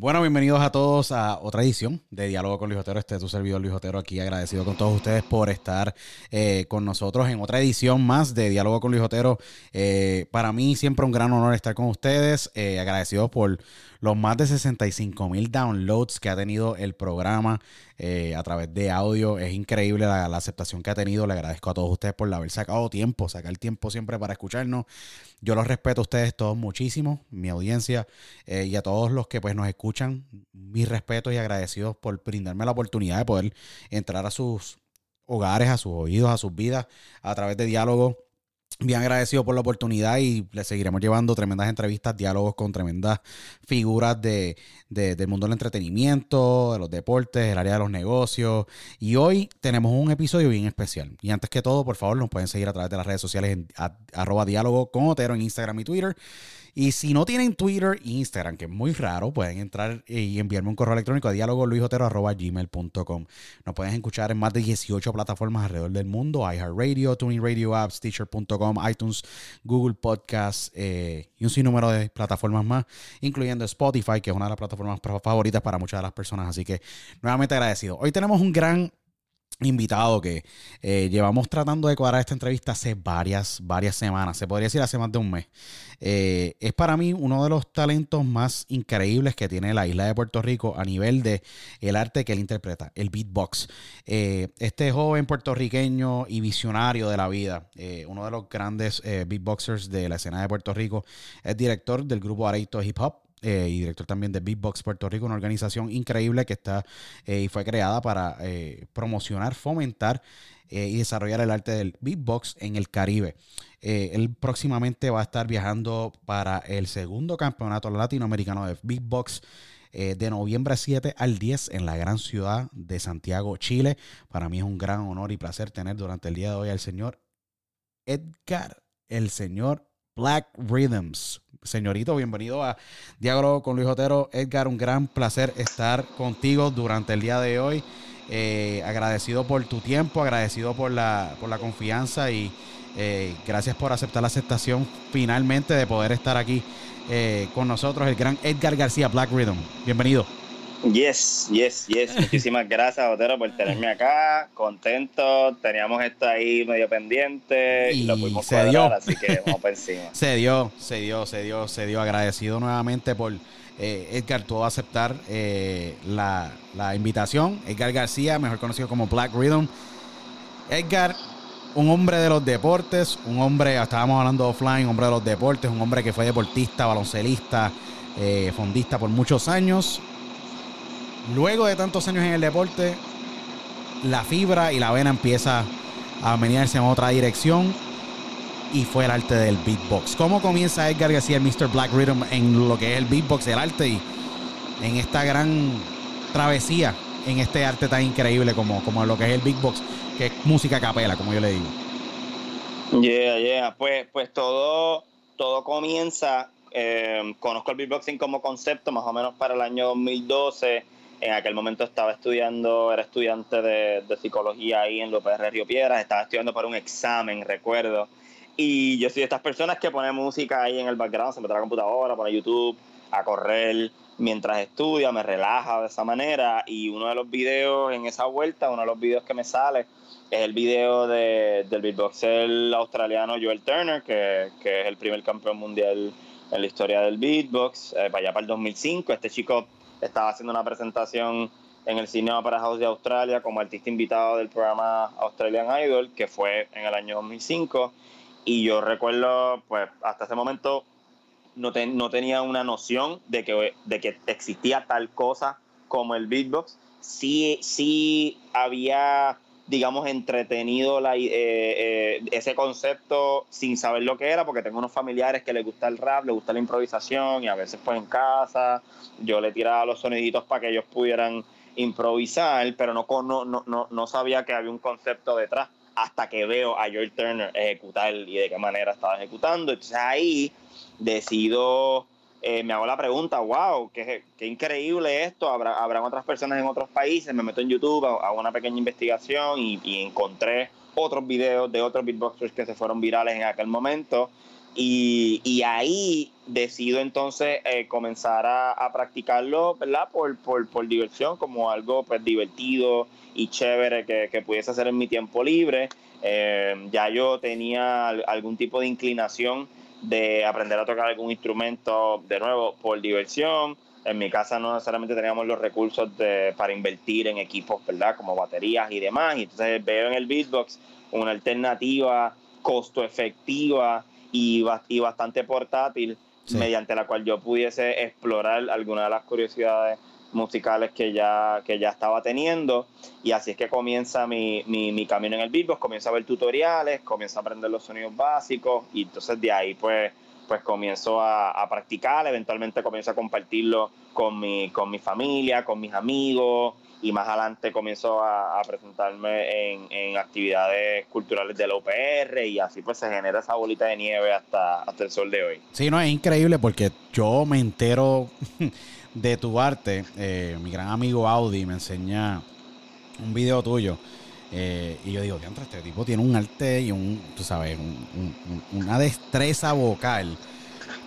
Bueno, bienvenidos a todos a otra edición de Diálogo con Luis Otero. Este es tu servidor Luis Otero aquí, agradecido con todos ustedes por estar eh, con nosotros en otra edición más de Diálogo con Luis Otero. Eh, para mí siempre un gran honor estar con ustedes, eh, agradecidos por los más de 65 mil downloads que ha tenido el programa eh, a través de audio. Es increíble la, aceptación que ha tenido. Le agradezco a todos ustedes por haber sacado tiempo, sacar tiempo siempre para escucharnos. Yo los respeto a ustedes todos muchísimo, mi audiencia, eh, y a todos los que pues nos escuchan, mis respetos y agradecidos por brindarme la oportunidad de poder entrar a sus hogares, a sus oídos, a sus vidas a través de diálogo. Bien agradecido por la oportunidad y le seguiremos llevando tremendas entrevistas, diálogos con tremendas figuras de, de- del mundo del entretenimiento, de los deportes, el área de los negocios. Y hoy tenemos un episodio bien especial. Y antes que todo, por favor, nos pueden seguir a través de las redes sociales en arroba diálogo con Otero en Instagram y Twitter. Y si no tienen Twitter e Instagram, que es muy raro, pueden entrar y enviarme un correo electrónico a dialogoluisotero.gmail.com. Nos pueden escuchar en más de 18 plataformas alrededor del mundo, iHeartRadio, Tuning Radio Apps, Teacher.com, iTunes, Google Podcasts eh, y un sinnúmero de plataformas más, incluyendo Spotify, que es una de las plataformas favoritas para muchas de las personas. Así que nuevamente agradecido. Hoy tenemos un gran invitado que eh, llevamos tratando de cuadrar esta entrevista hace varias, varias semanas, se podría decir hace más de un mes. Eh, es para mí uno de los talentos más increíbles que tiene la isla de Puerto Rico a nivel de el arte que él interpreta, el beatbox. Eh, este joven puertorriqueño y visionario de la vida, uno de los grandes beatboxers de la escena de Puerto Rico, es director del grupo Areito Hip Hop eh, y director también de Beatbox Puerto Rico, una organización increíble que está eh, y fue creada para eh, promocionar, fomentar y desarrollar el arte del beatbox en el Caribe. Él próximamente va a estar viajando para el segundo campeonato latinoamericano de beatbox. eh, de noviembre 7 al 10 en la gran ciudad de Santiago, Chile. Para mí es un gran honor y placer tener durante el día de hoy al señor Edgar, el señor Black Rhythms. Señorito, bienvenido a Diálogo con Luis Otero. Edgar, un gran placer estar contigo durante el día de hoy. Eh, agradecido por tu tiempo, agradecido por la, por la confianza y eh, gracias por aceptar la aceptación finalmente de poder estar aquí eh, con nosotros, el gran Edgar García Black Rhythm. Bienvenido. Yes, yes, yes. Muchísimas gracias, Otero, por tenerme acá. Contento. Teníamos esto ahí medio pendiente y, Y lo pudimos se cuadrar, dio. así que vamos por encima. Se dio, se dio, se dio, se dio. Agradecido nuevamente por eh, Edgar, tú aceptar eh, la, la invitación. Edgar García, mejor conocido como Black Rhythm. Edgar, un hombre de los deportes, un hombre, estábamos hablando offline, un hombre de los deportes, un hombre que fue deportista, baloncelista, eh, fondista por muchos años. Luego de tantos años en el deporte, la fibra y la vena empieza a menearse en otra dirección y fue el arte del beatbox. ¿Cómo comienza Edgar García, el Mr. Black Rhythm, en lo que es el beatbox, el arte y en esta gran travesía en este arte tan increíble como, como lo que es el beatbox, que es música capela, como yo le digo? Yeah, yeah. Pues, pues todo, todo comienza. eh, conozco el beatboxing como concepto más o menos para el año 2012. En aquel momento estaba estudiando, era estudiante de, de psicología ahí en López de Río Piedras. Estaba estudiando para un examen, recuerdo. Y yo soy de estas personas que pone música ahí en el background, se mete a la computadora, pone YouTube, a correr mientras estudia, me relaja de esa manera. Y uno de los videos en esa vuelta, uno de los videos que me sale, es el video de, del beatboxer australiano Joel Turner, que, que es el primer campeón mundial en la historia del beatbox, eh, para allá para el 2005. Este chico estaba haciendo una presentación en el Cine Opera House de Australia como artista invitado del programa Australian Idol, que fue en el año 2005. Y yo recuerdo, pues hasta ese momento no, ten- no tenía una noción de que, de que existía tal cosa como el beatbox. Sí, sí había, digamos, entretenido eh, eh, ese concepto sin saber lo que era, porque tengo unos familiares que les gusta el rap, les gusta la improvisación y a veces pues en casa yo le tiraba los soniditos para que ellos pudieran improvisar, pero no, no, no, no sabía que había un concepto detrás. hasta que veo a George Turner ejecutar y de qué manera estaba ejecutando. Entonces ahí decido, eh, me hago la pregunta, wow, qué, qué increíble esto, ¿Habrá, habrán otras personas en otros países, me meto en YouTube, hago una pequeña investigación y, y encontré otros videos de otros beatboxers que se fueron virales en aquel momento. Y, y ahí decido entonces eh, comenzar a, a, practicarlo, ¿verdad? Por, por, por, diversión, como algo pues divertido y chévere que, que pudiese hacer en mi tiempo libre. Eh, ya yo tenía algún tipo de inclinación de aprender a tocar algún instrumento, de nuevo, por diversión. En mi casa no necesariamente teníamos los recursos de, para invertir en equipos, ¿verdad? Como baterías y demás. Y entonces veo en el beatbox una alternativa costo efectiva y, y bastante portátil, sí. mediante la cual yo pudiese explorar algunas de las curiosidades musicales que ya, que ya estaba teniendo. Y así es que comienza mi, mi, mi camino en el beatbox, comienzo a ver tutoriales, comienzo a aprender los sonidos básicos. Y entonces de ahí pues pues comienzo a, a, practicar, eventualmente comienzo a compartirlo con mi, con mi familia, con mis amigos, y más adelante comienzo a, a presentarme en, en, actividades culturales de la UPR y así pues se genera esa bolita de nieve hasta, hasta el sol de hoy. Sí, no, es increíble porque yo me entero de tu arte. Eh, mi gran amigo Audi me enseña un video tuyo. Eh, y yo digo, este tipo tiene un arte y un, tú sabes, un, un, una destreza vocal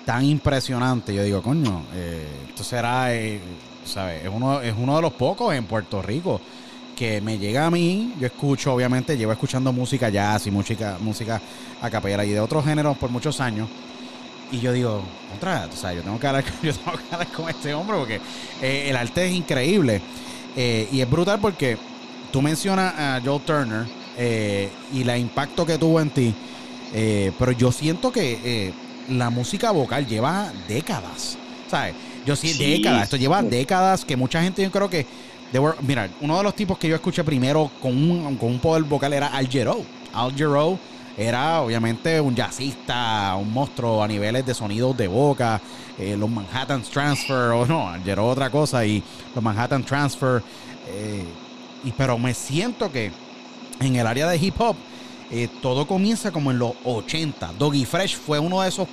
tan impresionante. Yo digo, coño, eh, esto será, eh, ¿sabes? Es uno, es uno de los pocos en Puerto Rico que me llega a mí. Yo escucho, obviamente, llevo escuchando música jazz y música, música a capella y de otros géneros por muchos años. Y yo digo, otra, o sea, yo tengo que hablar, yo tengo que hablar con este hombre porque eh, el arte es increíble. Eh, y es brutal porque tú mencionas a Joe Turner eh, y el impacto que tuvo en ti. pero yo siento que la música vocal lleva décadas. ¿Sabes? Yo sí, sí, décadas. Esto lleva décadas que mucha gente, yo creo que. Were, mira, uno de los tipos que yo escuché primero con un, con un poder vocal era Al Jarreau. Al Jarreau era obviamente un jazzista, un monstruo a niveles de sonidos de boca. Eh, los Manhattan Transfer, o no, Jarreau otra cosa. Y los Manhattan Transfer. Eh, y, pero me siento que en el área de hip hop. Eh, todo comienza como en los 80. Doggy Fresh fue uno de esos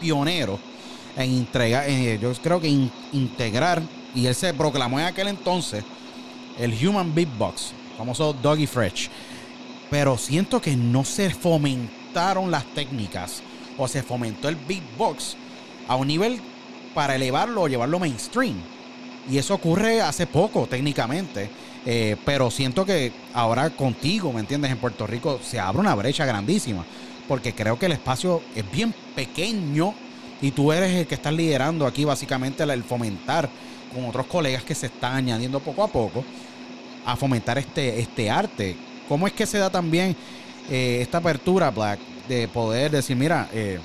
pioneros en entregar, yo creo que in, integrar, y él se proclamó en aquel entonces el Human Beatbox, famoso Doggy Fresh. Pero siento que no se fomentaron las técnicas o se fomentó el beatbox a un nivel para elevarlo o llevarlo mainstream. Y eso ocurre hace poco, técnicamente. Eh, pero siento que ahora contigo, ¿me entiendes? En Puerto Rico se abre una brecha grandísima. Porque creo que el espacio es bien pequeño y tú eres el que estás liderando aquí básicamente el fomentar con otros colegas que se están añadiendo poco a poco a fomentar este, este arte. ¿Cómo es que se da también eh, esta apertura, Black, de poder decir, mira, eh,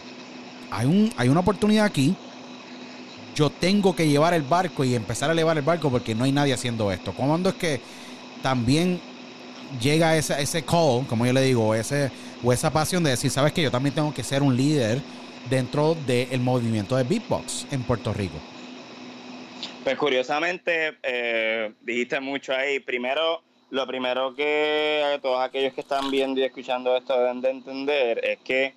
hay, un, hay una oportunidad aquí, yo tengo que llevar el barco y empezar a elevar el barco porque no hay nadie haciendo esto. ¿Cuándo es que también llega ese, ese call, como yo le digo, ese, o esa pasión de decir, sabes que yo también tengo que ser un líder dentro del movimiento de beatbox en Puerto Rico? Pues curiosamente, eh, dijiste mucho ahí. Primero, lo primero que todos aquellos que están viendo y escuchando esto deben de entender es que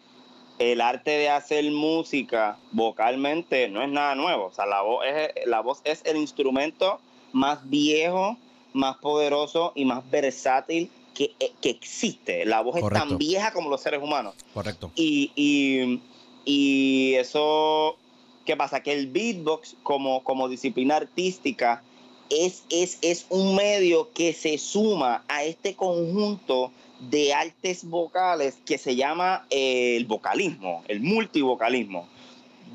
el arte de hacer música vocalmente no es nada nuevo. O sea, la voz es, la voz es el instrumento más viejo, más poderoso y más versátil que, que existe. La voz Correcto. es tan vieja como los seres humanos. Correcto. Y, y, y eso, ¿qué pasa? Que el beatbox como, como disciplina artística es, es, es un medio que se suma a este conjunto de artes vocales que se llama eh, el vocalismo, el multivocalismo,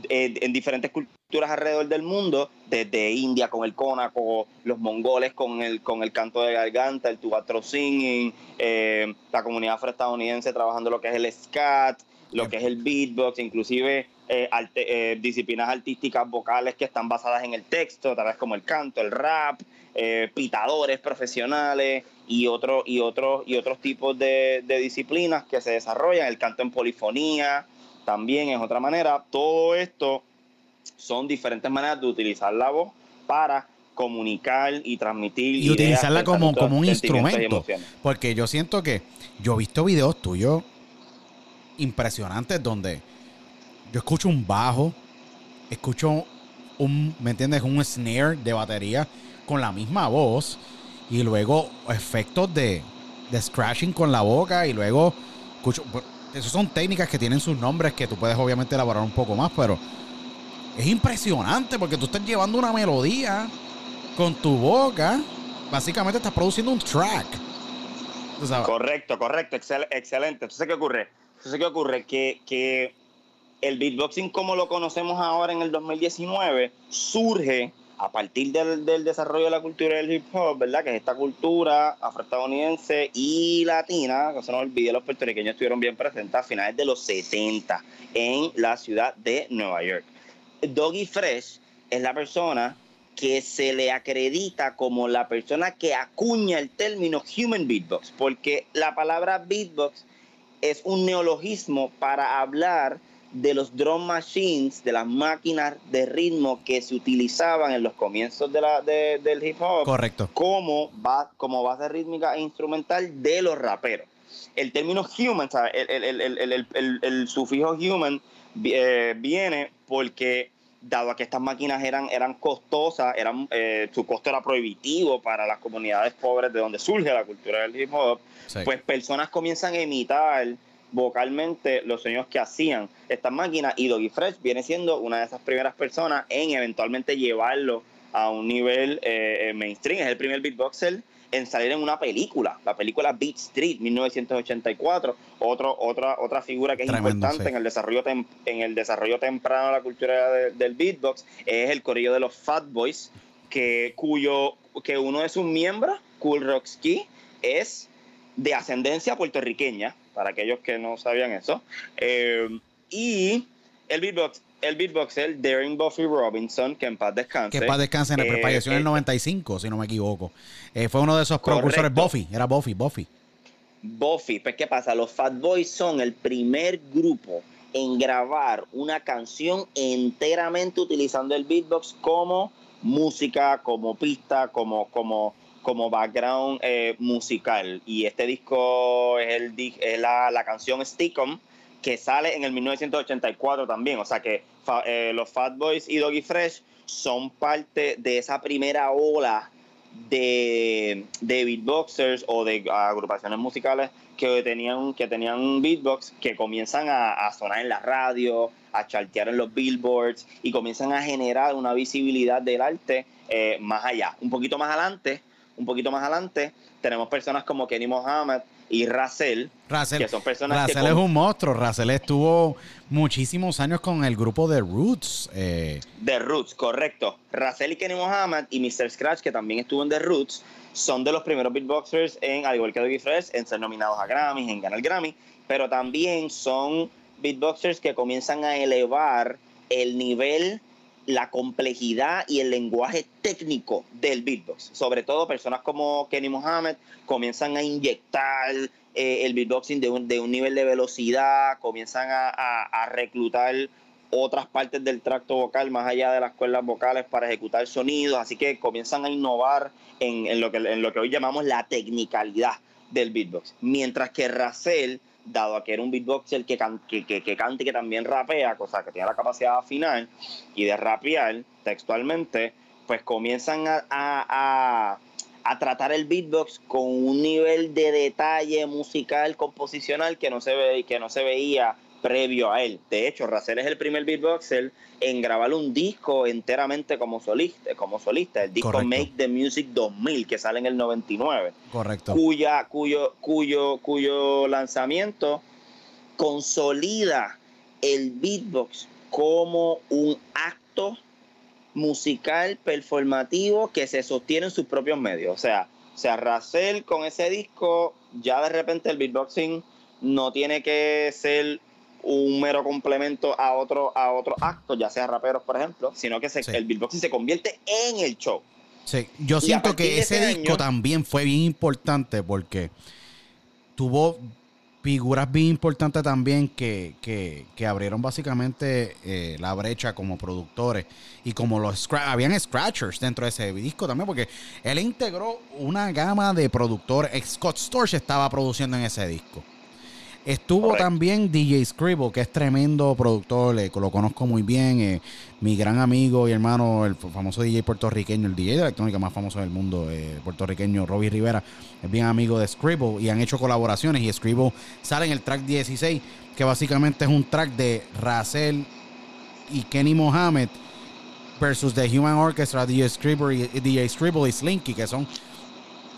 eh, en diferentes culturas alrededor del mundo, desde India con el conaco, los mongoles con el, con el canto de garganta, el tubatro singing, eh, la comunidad afroestadounidense trabajando lo que es el scat, lo que es el beatbox, inclusive eh, arte, eh, disciplinas artísticas vocales que están basadas en el texto, tal vez como el canto, el rap, eh, pitadores profesionales y, otro, y, otros y otros tipos de, de, disciplinas que se desarrollan, el canto en polifonía también es otra manera. Todo esto son diferentes maneras de utilizar la voz para comunicar y transmitir. Y utilizarla ideas, como, pensamientos, como un instrumento. Porque yo siento que yo he visto videos tuyos impresionantes donde yo escucho un bajo, escucho un, ¿me entiendes? Un snare de batería con la misma voz y luego efectos de, de scratching con la boca y luego escucho... Esas son técnicas que tienen sus nombres que tú puedes obviamente elaborar un poco más, pero es impresionante porque tú estás llevando una melodía con tu boca. Básicamente estás produciendo un track. Correcto, correcto, excel- excelente. Entonces, ¿qué ocurre? Entonces, ¿qué ocurre? Que, que el beatboxing como lo conocemos ahora en el 2019 surge a partir del, desarrollo de la cultura del hip hop, ¿verdad? Que es esta cultura afroestadounidense y latina, que se nos olvide, los puertorriqueños estuvieron bien presentes a finales de los 70 en la ciudad de Nueva York. Doggy Fresh es la persona que se le acredita como la persona que acuña el término human beatbox, porque la palabra beatbox es un neologismo para hablar de los drum machines, de las máquinas de ritmo que se utilizaban en los comienzos de la, de- del hip hop Correcto. como, ba- como base rítmica e instrumental de los raperos. El término human, ¿sabes? El, el- el- el- el- el- el sufijo human eh, viene porque, dado a que estas máquinas eran, eran costosas, eran, eh, su costo era prohibitivo para las comunidades pobres de donde surge la cultura del hip hop, Sí. pues personas comienzan a imitar vocalmente los sonidos que hacían estas máquinas y Doggy Fresh viene siendo una de esas primeras personas en eventualmente llevarlo a un nivel eh, eh, mainstream. Es el primer beatboxer en salir en una película, la película Beat Street 1984, otro, otra, otra figura que es Tremendo, importante sí. en el desarrollo tem- en el desarrollo temprano de la cultura de- del beatbox es el corillo de los Fat Boys, que cuyo que uno de sus miembros, Cool Rocksky, es de ascendencia puertorriqueña, para aquellos que no sabían eso. Eh, y el beatbox, el beatboxer Darren Buffy Robinson, que en paz descanse. Que paz descanse en el eh, falleció en el eh, 95, si no me equivoco. Eh, fue uno de esos Correcto. precursores Buffy, era Buffy, Buffy. Buffy, pues ¿qué pasa? Los Fat Boys son el primer grupo en grabar una canción enteramente utilizando el beatbox como música, como pista, como, como, como background eh, musical. Y este disco es, el, es la, la canción Stick 'em, que sale en el 1984 también. O sea que fa- eh, los Fat Boys y Doggy Fresh son parte de esa primera ola de, de beatboxers o de agrupaciones musicales que tenían, que tenían beatbox que comienzan a, a sonar en la radio, a chartear en los billboards y comienzan a generar una visibilidad del arte eh, más allá. Un poquito más adelante, un poquito más adelante, tenemos personas como Kenny Mohammed y Russell, Russell, que son personas que Russell es con- un monstruo. Russell estuvo muchísimos años con el grupo de Roots. eh, The Roots, correcto. Russell y Kenny Mohammed y Mr. Scratch, que también estuvo en The Roots, son de los primeros beatboxers en, al igual que Doggy Fresh, en ser nominados a Grammys, en ganar Grammy, pero también son beatboxers que comienzan a elevar el nivel, la complejidad y el lenguaje técnico del beatbox. Sobre todo personas como Kenny Mohammed comienzan a inyectar eh, el beatboxing de un, de un nivel de velocidad, comienzan a, a- reclutar otras partes del tracto vocal más allá de las cuerdas vocales para ejecutar sonidos, así que comienzan a innovar en, en lo, que, en lo que hoy llamamos la tecnicalidad del beatbox. Mientras que Russell, dado a que era un beatboxer que, can- que, que, que canta y que también rapea, cosa que tiene la capacidad de afinar y de rapear textualmente, pues comienzan a, a- a- tratar el beatbox con un nivel de detalle musical, composicional que no se ve, que no se veía previo a él. De hecho, Russell es el primer beatboxer en grabar un disco enteramente como solista, como solista el disco Correcto. Make the Music 2000 que sale en el 99 correcto. cuya, cuyo, cuyo, cuyo lanzamiento consolida el beatbox como un acto musical performativo que se sostiene en sus propios medios. O sea, o sea, con ese disco, ya de repente el beatboxing no tiene que ser un mero complemento a otro, a otro acto, ya sea raperos, por ejemplo, sino que se- Sí. el beatboxing se convierte en el show. Sí, yo Y siento que ese ese disco año- también fue bien importante porque tuvo figuras bien importantes también que, que, que abrieron básicamente eh, la brecha como productores y como los habían scratchers dentro de ese disco también porque él integró una gama de productores Scott Storch estaba produciendo en ese disco Estuvo también DJ Scribble, que es tremendo productor, le, lo conozco muy bien, eh, mi gran amigo y hermano, el famoso DJ puertorriqueño, el DJ de electrónica más famoso del mundo, eh, puertorriqueño, Robbie Rivera, es bien amigo de Scribble y han hecho colaboraciones y Scribble sale en el track 16, que básicamente es un track de Razel y Kenny Mohammed versus The Human Orchestra, DJ Scribble y, DJ Scribble y Slinky, que son...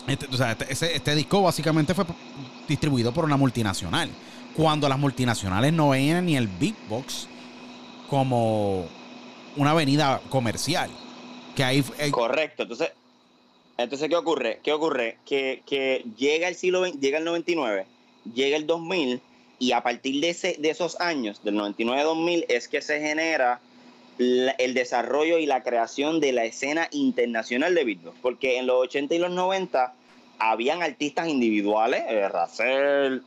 Este, o sea, este, este disco básicamente fue distribuido por una multinacional. Cuando las multinacionales no veían ni el beatbox como una avenida comercial. Que ahí, Correcto. Entonces, entonces, ¿qué ocurre? ¿Qué ocurre? Que, que llega el siglo llega el 99, llega el 2000 y a partir de, ese, de esos años, del 99-2000, es que se genera el desarrollo y la creación de la escena internacional de beatbox. Porque en los 80 y los 90 habían artistas individuales, eh, Racel,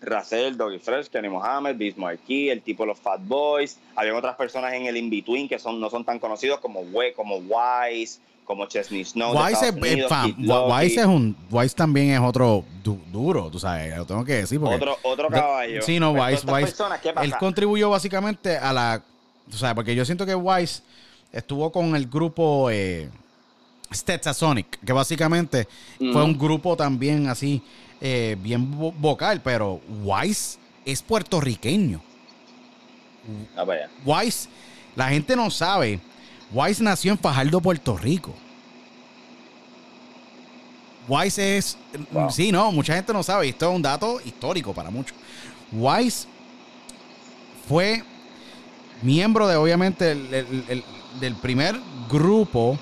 Racel, Doggy Fresh, Kenny Mohammed, Biz Marquis, el tipo de los Fat Boys. Habían otras personas en el in-between que son, no son tan conocidos como, We, como Wise, como Chesney Snow. Wise, es, Wise es un Wise también es otro duro, tú sabes, lo tengo que decir. otro, otro caballo. Sí, no, Wise, Wise. Él contribuyó básicamente a la. Tú sabes, porque yo siento que Wise estuvo con el grupo. Eh, Stetsasonic, que básicamente fue un grupo también así, eh, bien vocal, pero Wise es puertorriqueño. Ah, Wise, la gente no sabe, Wise nació en Fajardo, Puerto Rico. Wise es, sí, no, mucha gente no sabe, esto es un dato histórico para muchos. Wise fue miembro de, obviamente, del primer grupo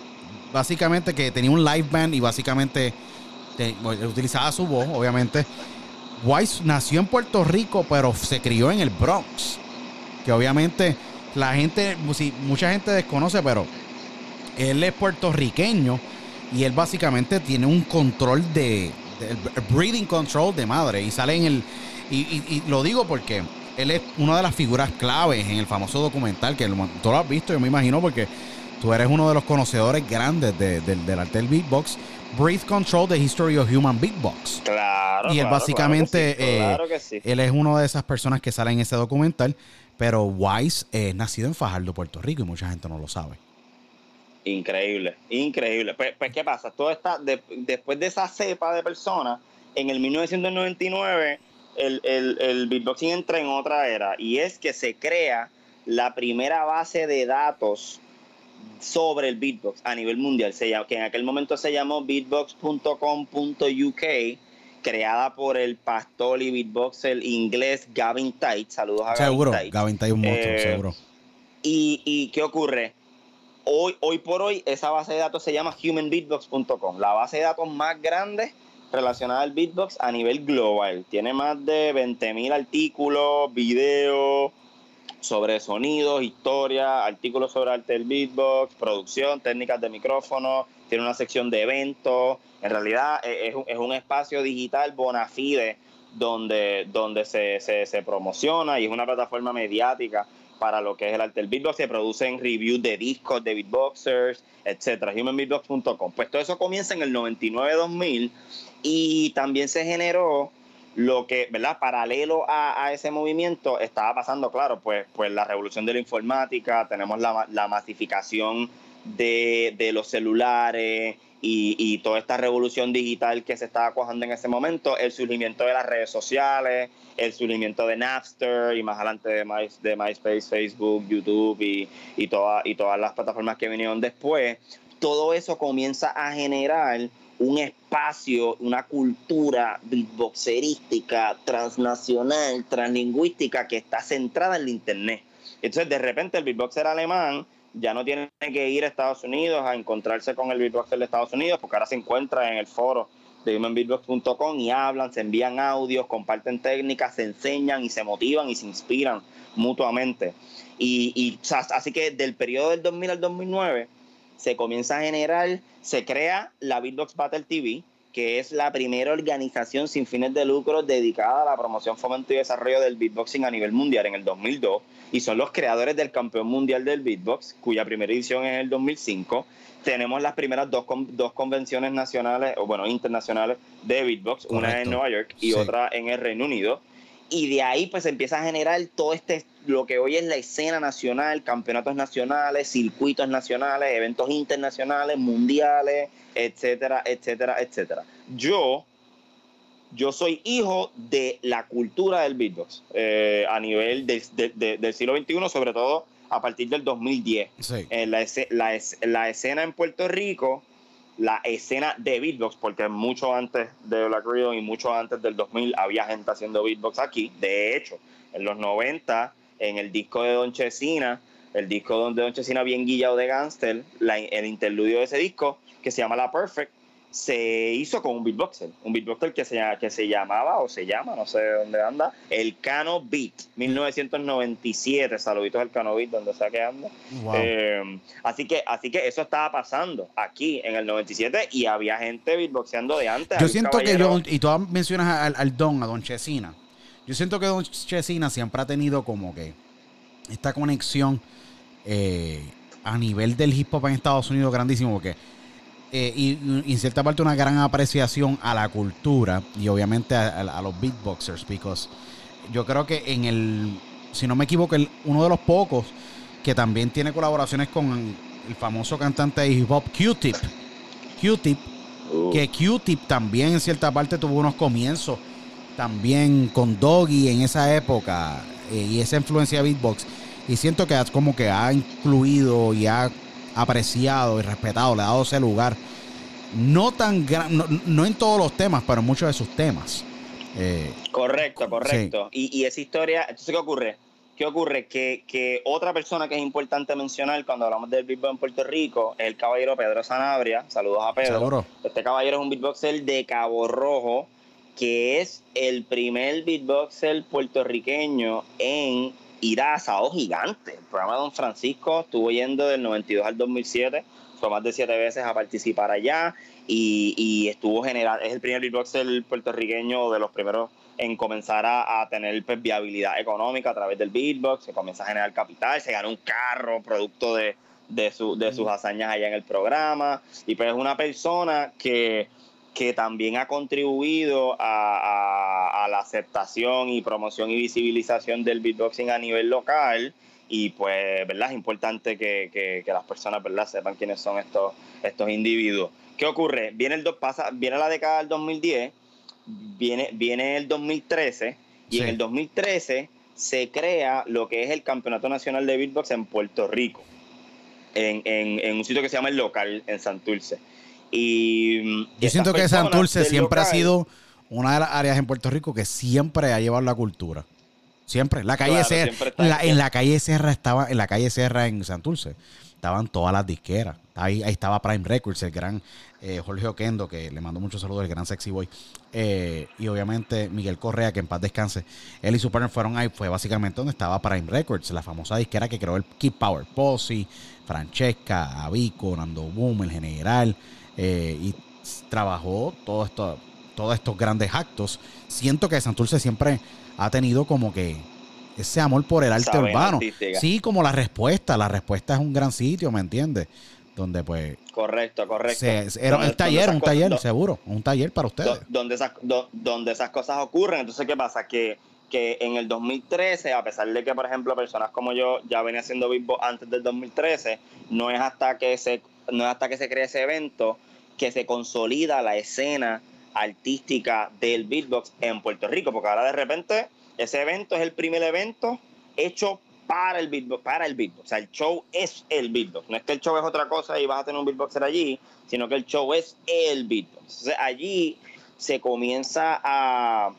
básicamente que tenía un live band y básicamente utilizaba su voz, obviamente. Wise nació en Puerto Rico, pero se crió en el Bronx. Que obviamente la gente, mucha gente desconoce, pero él es puertorriqueño y él básicamente tiene un control de, breathing control de madre y sale en el y, lo digo porque él es una de las figuras claves en el famoso documental que tú lo has visto yo me imagino porque tú eres uno de los conocedores grandes del arte del beatbox. Breathe Control, The History of Human Beatbox. Claro. Y él básicamente, claro que sí, él es una de esas personas que sale en ese documental, pero Wise es nacido en Fajardo, Puerto Rico, y mucha gente no lo sabe. Increíble, increíble. Pues, pues ¿qué pasa? Todo está, después de esa cepa de personas, en el 1999, el, el, el beatboxing entra en otra era, y es que se crea la primera base de datos sobre el beatbox a nivel mundial, que en aquel momento se llamó beatbox.com.uk, creada por el pastor y beatboxer inglés Gavin Tait. Saludos a seguro, Gavin Tait. Gavin un monstruo, eh, seguro. Y, y, qué ocurre? Hoy, hoy por hoy, esa base de datos se llama humanbeatbox.com, la base de datos más grande relacionada al beatbox a nivel global. Tiene más de 20.000 artículos, videos, sobre sonidos, historia, artículos sobre arte del beatbox, producción, técnicas de micrófono, tiene una sección de eventos. En realidad eh, es es un espacio digital bona fide donde, donde se, se, promociona y es una plataforma mediática para lo que es el arte del beatbox. Se producen reviews de discos de beatboxers, etcétera. Humanbeatbox.com. Pues todo eso comienza en el 99-2000 y también se generó lo que, ¿verdad? Paralelo a, ese movimiento estaba pasando, claro, pues, pues la revolución de la informática, tenemos la, la masificación de, los celulares y, toda esta revolución digital que se estaba cuajando en ese momento, el surgimiento de las redes sociales, el surgimiento de Napster y más adelante de, My, de MySpace, Facebook, YouTube y, y, toda, y todas las plataformas que vinieron después, todo eso comienza a generar un espacio, una cultura beatboxerística, transnacional, translingüística que está centrada en el Internet. Entonces, de repente, el beatboxer alemán ya no tiene que ir a Estados Unidos a encontrarse con el beatboxer de Estados Unidos, porque ahora se encuentra en el foro de humanbeatbox.com y hablan, se envían audios, comparten técnicas, se enseñan y se motivan y se inspiran mutuamente. Y, y así que del periodo del 2000 al 2009 se comienza a generar, se crea la Beatbox Battle TV, que es la primera organización sin fines de lucro dedicada a la promoción, fomento y desarrollo del beatboxing a nivel mundial en el 2002 y son los creadores del campeón mundial del beatbox, cuya primera edición es en el 2005. Tenemos las primeras dos, dos convenciones nacionales, o bueno, internacionales de beatbox, una en Nueva York y otra en el Reino Unido. Y de ahí pues empieza a generar todo este, lo que hoy es la escena nacional, campeonatos nacionales, circuitos nacionales, eventos internacionales, mundiales, etcétera, etcétera, etcétera. Yo yo soy hijo de la cultura del beatbox eh, a nivel del siglo XXI, sobre todo a partir del 2010. Eh, la, la, escena en Puerto Rico, la escena de beatbox, porque mucho antes de Black Rhythm y mucho antes del 2000 había gente haciendo beatbox aquí. De hecho, en los 90, en el disco de Don Chesina, el disco de Don Chesina bien guillado de Gangster, el interludio de ese disco, que se llama La Perfect, se hizo con un beatboxer, un beatboxer que se, que se llamaba o se llama, no sé dónde anda, el Cano Beat, 1997, saluditos al Cano Beat, donde sea que anda. Eh, así, que, así que eso estaba pasando aquí en el 97 y había gente beatboxeando de antes. Yo siento que yo, y tú mencionas al, Don, a Don Chesina, yo siento que Don Chesina siempre ha tenido como que esta conexión eh, a nivel del hip hop en Estados Unidos grandísimo, porque eh, y, en cierta parte una gran apreciación a la cultura y obviamente a, los beatboxers, because yo creo que en el, si no me equivoco, el, uno de los pocos que también tiene colaboraciones con el famoso cantante de hip hop Q-Tip. Q-Tip, uh. que Q-Tip también en cierta parte tuvo unos comienzos también con Doggy en esa época eh, y esa influencia de beatbox. Y siento que como que ha incluido y ha apreciado y respetado, le ha dado ese lugar. No tan gran, no, en todos los temas, pero en muchos de sus temas. Eh, correcto, correcto. Y, esa historia, entonces, ¿qué ocurre? ¿Qué ocurre? Que, que, otra persona que es importante mencionar cuando hablamos del beatbox en Puerto Rico es el caballero Pedro Sanabria. Saludos a Pedro. Este caballero es un beatboxer de Cabo Rojo, que es el primer beatboxer puertorriqueño en ir a Asado Gigante. El programa de Don Francisco estuvo yendo del 92 al 2007, fue más de siete veces a participar allá y, estuvo general, es el primer beatboxer puertorriqueño de los primeros en comenzar a, tener pues, viabilidad económica a través del beatbox, se comienza a generar capital, se gana un carro producto de, de, su, de sus hazañas allá en el programa. Y pues es una persona que que también ha contribuido a, la aceptación y promoción y visibilización del beatboxing a nivel local. Y pues, ¿verdad? Es importante que, las personas, ¿verdad? Sepan quiénes son estos, estos individuos. ¿Qué ocurre? Viene, el pasa, viene la década del 2010, viene, viene el 2013, y en el 2013 se crea lo que es el Campeonato Nacional de Beatbox en Puerto Rico, en, en un sitio que se llama El Local, en Santurce. Y Yo siento que Santurce siempre ha sido una de las áreas en Puerto Rico que siempre ha llevado la cultura. Siempre. La calle Serra, en la calle Serra estaba, en la calle Serra en Santurce, estaban todas las disqueras. Ahí, ahí estaba Prime Records, el gran eh, Jorge Oquendo, que le mando muchos saludos, el gran Sexy Boy. Eh, y obviamente Miguel Correa, que en paz descanse. Él y su partner fueron ahí, fue básicamente donde estaba Prime Records, la famosa disquera que creó el Keep Power Posse, Francesca, Avico, Nando Boom, el general. Eh, y trabajó todo esto, todos estos grandes actos. Siento que Santurce siempre ha tenido como que ese amor por el arte urbano. Sí, como la respuesta. La respuesta es un gran sitio, ¿me entiendes? Donde pues... Correcto, correcto. era un taller, un taller, seguro. Un taller para ustedes. Donde esas, donde esas cosas ocurren. Entonces, ¿qué pasa? Que, que en el 2013, a pesar de que, por ejemplo, personas como yo ya venía haciendo Bimbo antes del 2013, no es hasta que se no es hasta que se crea ese evento que se consolida la escena artística del beatbox en Puerto Rico, porque ahora de repente ese evento es el primer evento hecho para el beatbox, para el beatbox. O sea, el show es el beatbox. No es que el show es otra cosa y vas a tener un beatboxer allí, sino que el show es el beatbox. Entonces allí se comienza a,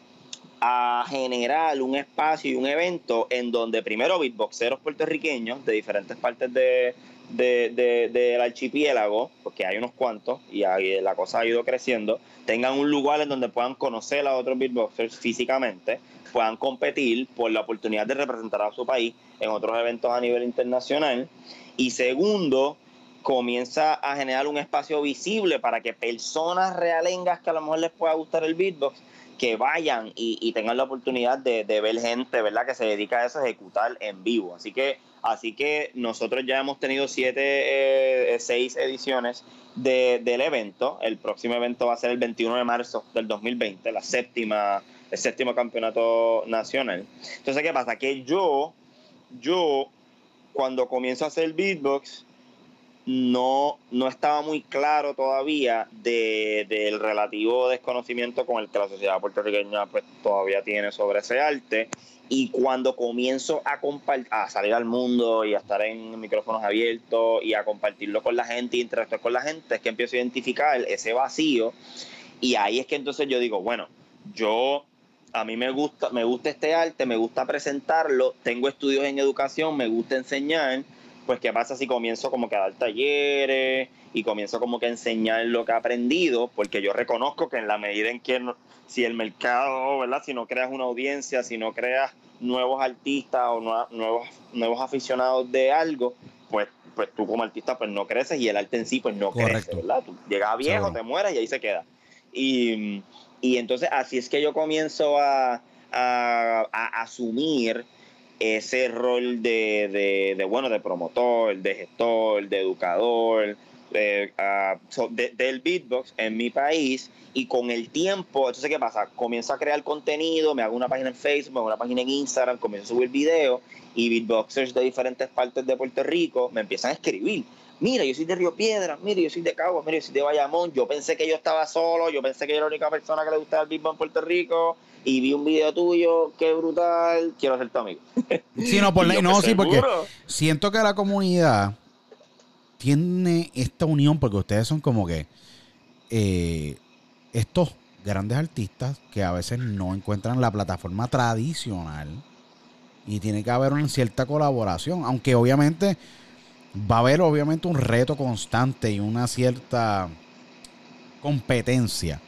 a generar un espacio y un evento en donde primero beatboxeros puertorriqueños de diferentes partes de, de, del archipiélago, porque hay unos cuantos y la cosa ha ido creciendo, tengan un lugar en donde puedan conocer a otros beatboxers físicamente, puedan competir por la oportunidad de representar a su país en otros eventos a nivel internacional. Y segundo, comienza a generar un espacio visible para que personas realengas que a lo mejor les pueda gustar el beatbox, que vayan y, tengan la oportunidad de, ver gente, ¿verdad? Que se dedica a eso, a ejecutar en vivo. Así que, así que nosotros ya hemos tenido siete, eh, seis ediciones del evento. El próximo evento va a ser el 21 de marzo del 2020, la séptima, el séptimo campeonato nacional. Entonces, ¿qué pasa? Que yo, yo, cuando comienzo a hacer beatbox, no, no estaba muy claro todavía del relativo desconocimiento con el que la sociedad puertorriqueña pues, todavía tiene sobre ese arte. Y cuando comienzo a, a salir al mundo y a estar en micrófonos abiertos y a compartirlo con la gente y interactuar con la gente, es que empiezo a identificar ese vacío. Y ahí es que entonces yo digo, bueno, yo a mí me gusta, me gusta este arte, me gusta presentarlo, tengo estudios en educación, me gusta enseñar pues qué pasa si comienzo como que a dar talleres y comienzo como que a enseñar lo que he aprendido, porque yo reconozco que en la medida en que si el mercado, ¿verdad? Si no creas una audiencia, si no creas nuevos artistas o nuevos, nuevos aficionados de algo, pues, pues tú como artista pues no creces y el arte en sí pues no crece, ¿verdad? Tú llegas viejo, te mueres y ahí se queda. Y, entonces así es que yo comienzo a, a asumir ese rol de, de, bueno, de promotor, de gestor, de educador, ah, del beatbox en mi país y con el tiempo, entonces ¿qué pasa? Comienzo a crear contenido, me hago una página en Facebook, una página en Instagram, comienzo a subir videos y beatboxers de diferentes partes de Puerto Rico me empiezan a escribir. Mira, yo soy de Río Piedra, mira, yo soy de Cabo, mira, yo soy de Bayamón, yo pensé que yo estaba solo, yo pensé que yo era la única persona que le gustaba el beatbox en Puerto Rico, y vi un video tuyo, qué brutal, quiero ser tu amigo. Sí, no, por no, sí, porque siento que la comunidad tiene esta unión, porque ustedes son como que eh, estos grandes artistas que a veces no encuentran la plataforma tradicional y tiene que haber una cierta colaboración, aunque obviamente va a haber obviamente un reto constante y una cierta competencia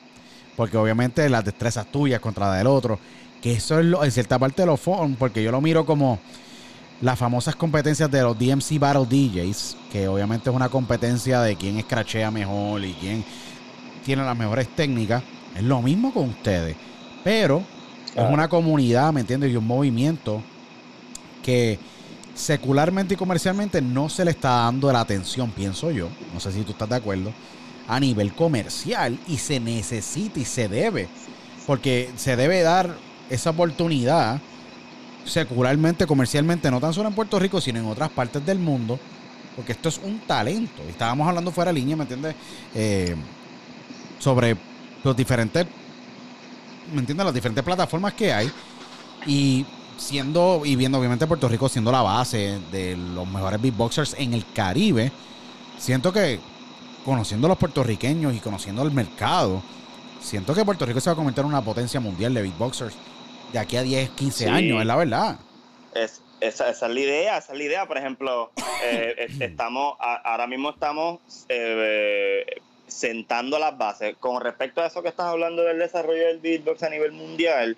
porque obviamente las destrezas tuyas contra la del otro, que eso es lo, en cierta parte de los foros, porque yo lo miro como las famosas competencias de los DMC Battle DJs, que obviamente es una competencia de quién escrachea mejor y quién tiene las mejores técnicas. Es lo mismo con ustedes, pero es una comunidad, ¿me entiendes? Y un movimiento que secularmente y comercialmente no se le está dando la atención, pienso yo. No sé si tú estás de acuerdo a nivel comercial y se necesita y se debe, porque se debe dar esa oportunidad secularmente, comercialmente, no tan solo en Puerto Rico, sino en otras partes del mundo, porque esto es un talento. Estábamos hablando fuera de línea, ¿me entiendes? Eh, sobre los diferentes, ¿me entiendes? Las diferentes plataformas que hay y siendo y viendo obviamente Puerto Rico siendo la base de los mejores beatboxers en el Caribe, siento que conociendo a los puertorriqueños y conociendo el mercado, siento que Puerto Rico se va a convertir en una potencia mundial de beatboxers de aquí a 10, 15 años, es la verdad. Es, esa, es la idea, esa es la idea. Por ejemplo, eh, estamos, ahora mismo estamos eh, sentando las bases. Con respecto a eso que estás hablando del desarrollo del beatbox a nivel mundial,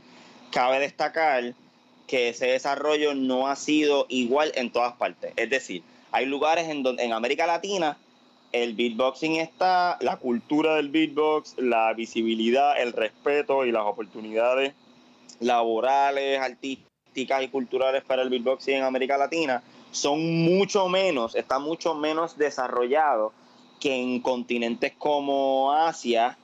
cabe destacar que ese desarrollo no ha sido igual en todas partes. Es decir, hay lugares en donde en América Latina el beatboxing está, la cultura del beatbox, la visibilidad, el respeto y las oportunidades laborales, artísticas y culturales para el beatboxing en América Latina son mucho menos, está mucho menos desarrollado que en continentes como Asia,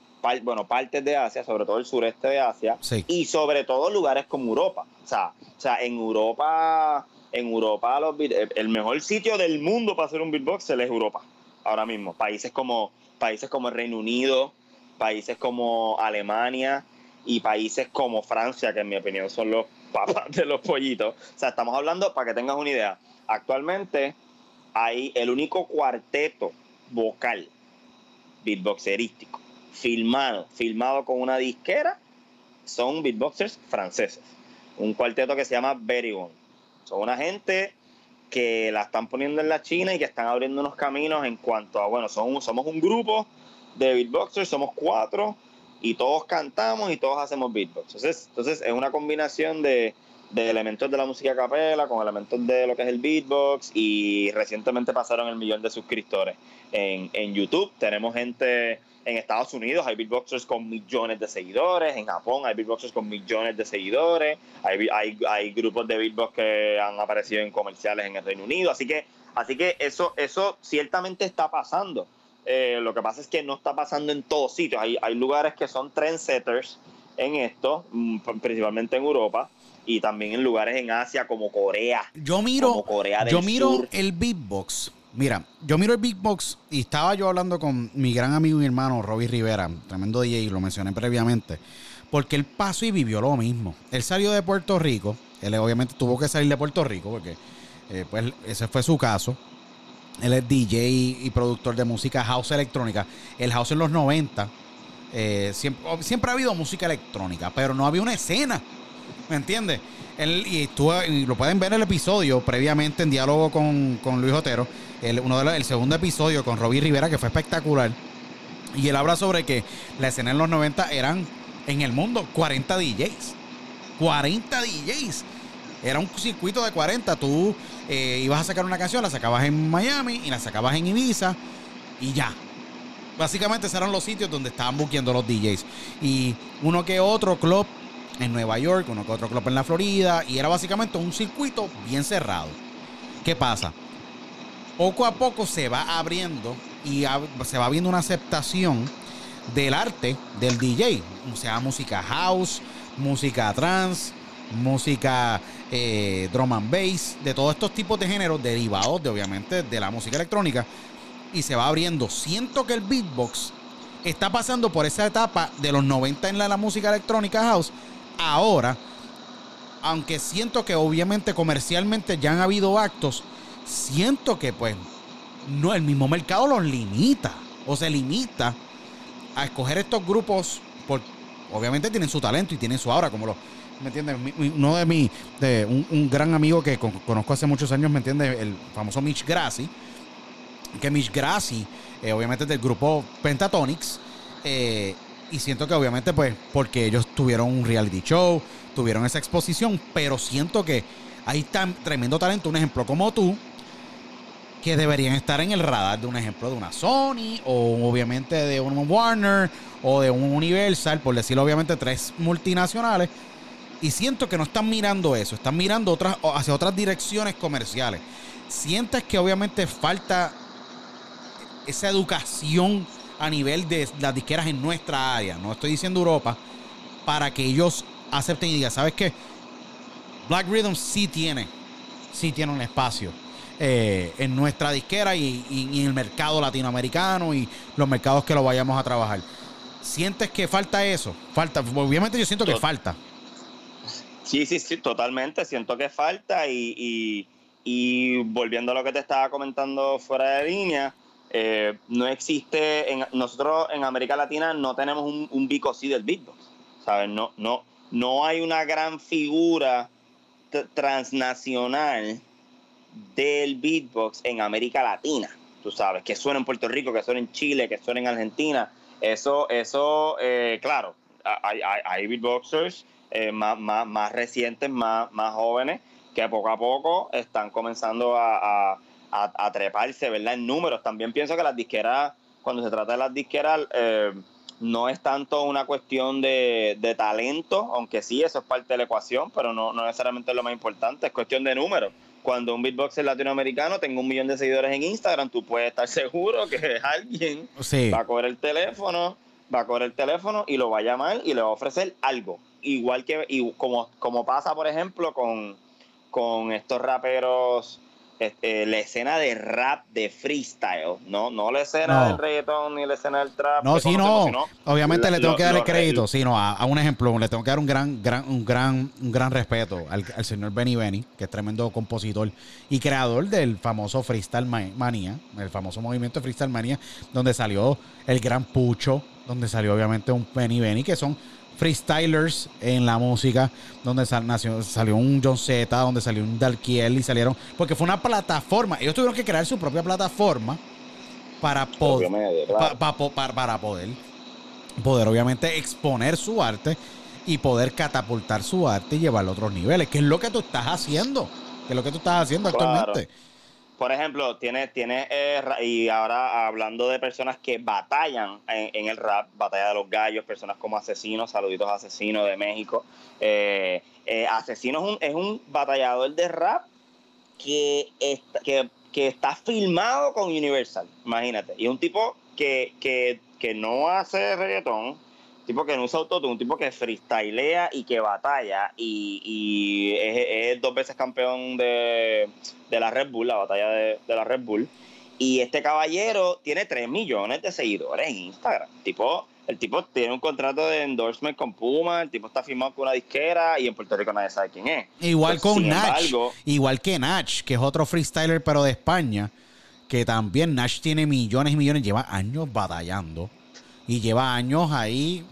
bueno, partes de Asia, sobre todo el sureste de Asia, y sobre todo lugares como Europa. O sea, o sea en Europa, en Europa el mejor sitio del mundo para hacer un beatbox es Europa ahora mismo. Países como, países como el Reino Unido, países como Alemania y países como Francia, que en mi opinión son los papas de los pollitos. O sea, estamos hablando, para que tengas una idea, actualmente hay el único cuarteto vocal beatboxerístico filmado, filmado con una disquera, son beatboxers franceses. Un cuarteto que se llama Very Son una gente que la están poniendo en la China y que están abriendo unos caminos en cuanto a, bueno, somos, un grupo de beatboxers, somos cuatro y todos cantamos y todos hacemos beatbox. Entonces, entonces es una combinación de, de elementos de la música capela, con elementos de lo que es el beatbox y recientemente pasaron el millón de suscriptores en, en YouTube. Tenemos gente en Estados Unidos, hay beatboxers con millones de seguidores, en Japón hay beatboxers con millones de seguidores, hay, hay, hay grupos de beatbox que han aparecido en comerciales en el Reino Unido, así que, así que eso, eso ciertamente está pasando. Eh, lo que pasa es que no está pasando en todos sitios. Hay, hay lugares que son trendsetters en esto, mm, principalmente en Europa y también en lugares en Asia como Corea. Yo miro, como Corea del yo miro Sur. el beatbox. Mira, yo miro el beatbox y estaba yo hablando con mi gran amigo y hermano Robbie Rivera, tremendo DJ, lo mencioné previamente, porque él pasó y vivió lo mismo. Él salió de Puerto Rico, él obviamente tuvo que salir de Puerto Rico porque eh, pues ese fue su caso. Él es DJ y productor de música house electrónica. El house en los 90 eh, siempre, siempre ha habido música electrónica, pero no había una escena. ¿Me entiendes? Él, y, tú, y lo pueden ver en el episodio previamente en diálogo con, con Luis Otero. El, uno segundo episodio con Robbie Rivera, que fue espectacular. Y él habla sobre que la escena en los 90 eran en el mundo 40 DJs. 40 DJs. Era un circuito de 40. Tú eh, ibas a sacar una canción, la sacabas en Miami y la sacabas en Ibiza y ya. Básicamente esos eran los sitios donde estaban buqueando los DJs. Y uno que otro club en Nueva York, uno que otro club en la Florida. Y era básicamente un circuito bien cerrado. ¿Qué pasa? Poco a poco se va abriendo y se va viendo una aceptación del arte del DJ. O sea, música house, música trance, música eh, drum and bass, de todos estos tipos de géneros derivados de obviamente de la música electrónica y se va abriendo. Siento que el beatbox está pasando por esa etapa de los 90 en la música electrónica house. Ahora, aunque siento que obviamente comercialmente ya han habido actos, siento que pues no el mismo mercado los limita o se limita a escoger estos grupos por obviamente tienen su talento y tienen su aura como lo ¿me entiendes? Uno de mi de un, un gran amigo que con- conozco hace muchos años, ¿me entiendes? El famoso Mitch Grassi, que Mitch Grassi, eh, obviamente es del grupo Pentatonix, eh, y siento que obviamente pues porque ellos tuvieron un reality show, tuvieron esa exposición, pero siento que hay tan tremendo talento, un ejemplo como tú, que deberían estar en el radar de un ejemplo de una Sony o obviamente de un Warner o de un Universal, por decirlo obviamente tres multinacionales. Y siento que no están mirando eso, están mirando otras, hacia otras direcciones comerciales. Sientes que obviamente falta esa educación a nivel de las disqueras en nuestra área, no estoy diciendo Europa, para que ellos acepten y digan, ¿sabes qué? Black Rhythm sí tiene, sí tiene un espacio eh, en nuestra disquera y, y- y en el mercado latinoamericano y los mercados que lo vayamos a trabajar. ¿Sientes que falta eso? Falta, obviamente yo siento que falta. Sí, sí, sí, totalmente. Siento que falta y, y, y volviendo a lo que te estaba comentando fuera de línea, eh, no existe, en, nosotros en América Latina no tenemos un, un B.C. del beatbox, ¿sabes? No, no, no hay una gran figura transnacional del beatbox en América Latina, tú sabes, que suena en Puerto Rico, que suena en Chile, que suena en Argentina. Eso, eso, eh, claro, hay, hay, hay beatboxers eh, más, más, más recientes, más, más jóvenes, que poco a poco están comenzando a, a, a- treparse, ¿verdad? En números. También pienso que las disqueras, cuando se trata de las disqueras, eh, no es tanto una cuestión de, de talento, aunque sí, eso es parte de la ecuación, pero no, no necesariamente es lo más importante, es cuestión de números. Cuando un beatboxer latinoamericano tenga un millón de seguidores en Instagram, tú puedes estar seguro que alguien Sí. va a coger el teléfono, va a coger el teléfono y lo va a llamar y le va a ofrecer algo. Igual que, y como, como pasa, por ejemplo, con, con estos raperos, este, la escena de rap de freestyle, no, no la escena No. del reggaetón ni la escena del trap. No, sí, no. sino Obviamente le tengo que dar el crédito, sí, no, a, a un ejemplo, le tengo que dar un gran, gran, un gran, un gran respeto al, al señor Benny Benny, que es tremendo compositor y creador del famoso Freestyle Ma- Manía, el famoso movimiento de Freestyle Manía, donde salió el gran Pucho, donde salió obviamente un Benny Benny, que son freestylers en la música, donde sal- nació- salió un John Z, donde salió un Dalkiel y salieron, porque fue una plataforma, ellos tuvieron que crear su propia plataforma para poder pa- pa- para poder poder obviamente exponer su arte y poder catapultar su arte y llevarlo a otros niveles, que es lo que tú estás haciendo, que es lo que tú estás haciendo actualmente. Por ejemplo, tiene, tiene eh, y ahora hablando de personas que batallan en, el rap, batalla de los gallos, personas como Asesino, saluditos a Asesino de México. Eh, eh, Asesino es un, es un batallador de rap que, que, que está filmado con Universal, imagínate. Y un tipo que, que, que no hace reggaetón, tipo que no usa autotune, un tipo que freestylea y que batalla y, es, dos veces campeón de, la Red Bull, la batalla de, la Red Bull. Y este caballero tiene 3 millones de seguidores en Instagram. Tipo, el tipo tiene un contrato de endorsement con Puma, el tipo está firmado con una disquera y en Puerto Rico nadie sabe quién es. Igual con Nach, igual que Nach, que es otro freestyler pero de España, que también Nach tiene millones y millones, lleva años batallando y lleva años ahí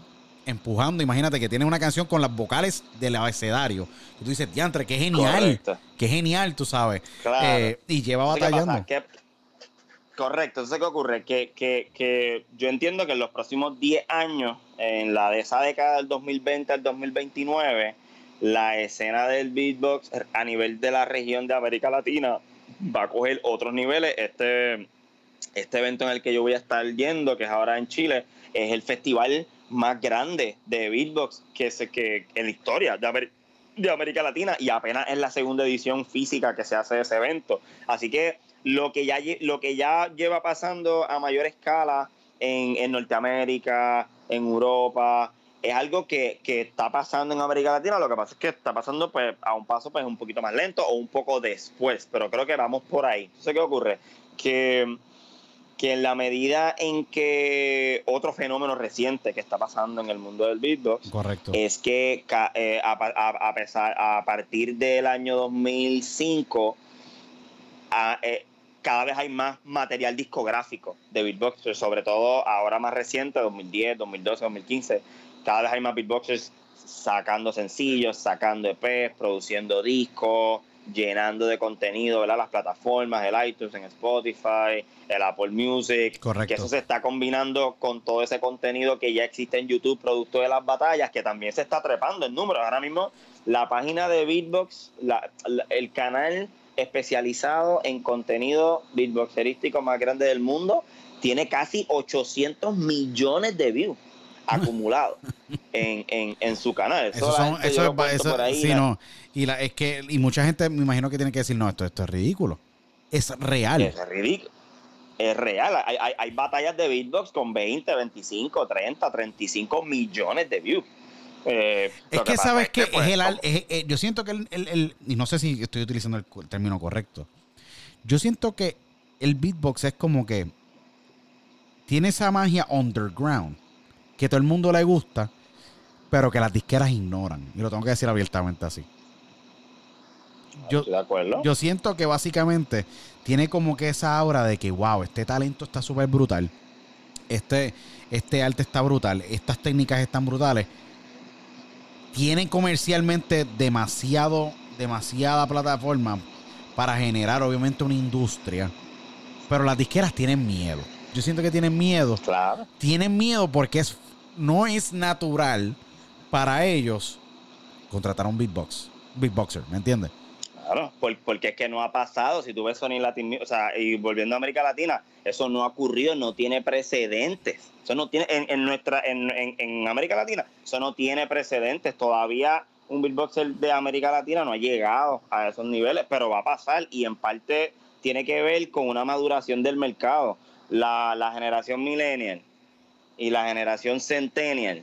empujando. Imagínate que tiene una canción con las vocales del abecedario. Y tú dices, diantre, qué genial. Qué genial, tú sabes. Eh, y lleva batallando. correcto. Entonces, ¿qué ocurre? Que, que, que yo entiendo que en los próximos 10 años, en la de esa década del 2020 al 2029, la escena del beatbox a nivel de la región de América Latina va a coger otros niveles. Este, este evento en el que yo voy a estar yendo, que es ahora en Chile, es el festival más grande de beatbox que, se, que en la historia de, de América Latina y apenas es la segunda edición física que se hace de ese evento. Así que lo que ya, lo que ya lleva pasando a mayor escala en, en Norteamérica, en Europa, es algo que, que, está pasando en América Latina. Lo que pasa es que está pasando pues, a un paso pues, un poquito más lento o un poco después, pero creo que vamos por ahí. Entonces, ¿qué ocurre? Que que en la medida en que otro fenómeno reciente que está pasando en el mundo del beatbox es que eh, a, pesar, a partir del año 2005 eh, cada vez hay más material discográfico de beatboxers, sobre todo ahora más reciente, 2010, 2012, 2015, cada vez hay más beatboxers sacando sencillos, sacando EPs, produciendo discos, llenando de contenido, ¿verdad? Las plataformas, el iTunes, en Spotify, el Apple Music. Correcto. Que eso se está combinando con todo ese contenido que ya existe en YouTube, producto de las batallas, que también se está trepando en números. Ahora mismo, la página de Beatbox, el canal especializado en contenido beatboxerístico más grande del mundo, tiene casi 800 millones de views acumulado en, en, en, su canal. Eso, son, eso es, por ahí, sí, no. Y la, es que, y mucha gente me imagino que tiene que decir, no, esto, esto es ridículo. Es real. Es ridículo. Es real. Hay, hay, hay batallas de beatbox con 20, 25, 30, 35 millones de views. Eh, es que, sabes que, es pues, el, eh, yo siento que el, el, y no sé si estoy utilizando el término correcto. Yo siento que el beatbox es como que tiene esa magia underground que todo el mundo le gusta, pero que las disqueras ignoran. Y lo tengo que decir abiertamente así. Yo, de acuerdo. yo siento que básicamente tiene como que esa aura de que, wow, este talento está súper brutal. Este, este arte está brutal. Estas técnicas están brutales. Tienen comercialmente demasiado, demasiada plataforma para generar obviamente una industria. Pero las disqueras tienen miedo. Yo siento que tienen miedo. Claro. Tienen miedo porque es no es natural para ellos contratar a un beatbox, beatboxer, ¿me entiendes? Claro, porque es que no ha pasado. Si tú ves Sony Latin, o sea, y volviendo a América Latina, eso no ha ocurrido, no tiene precedentes. Eso no tiene, en, nuestra, en, en, América Latina, eso no tiene precedentes. Todavía un beatboxer de América Latina no ha llegado a esos niveles, pero va a pasar y en parte tiene que ver con una maduración del mercado. La, generación millennial y la generación centennial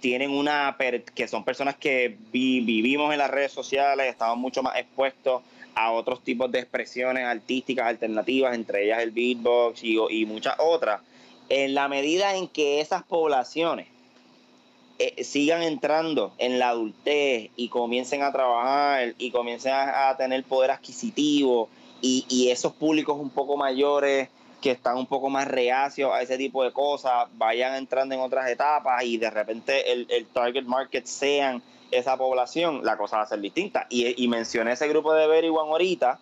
tienen una que son personas que vivimos en las redes sociales, estamos mucho más expuestos a otros tipos de expresiones artísticas alternativas, entre ellas el beatbox y, muchas otras. En la medida en que esas poblaciones eh, sigan entrando en la adultez y comiencen a trabajar y comiencen a, tener poder adquisitivo y esos públicos un poco mayores que están un poco más reacios a ese tipo de cosas, vayan entrando en otras etapas y de repente el, target market sean esa población, la cosa va a ser distinta. Y, mencioné ese grupo de Very One ahorita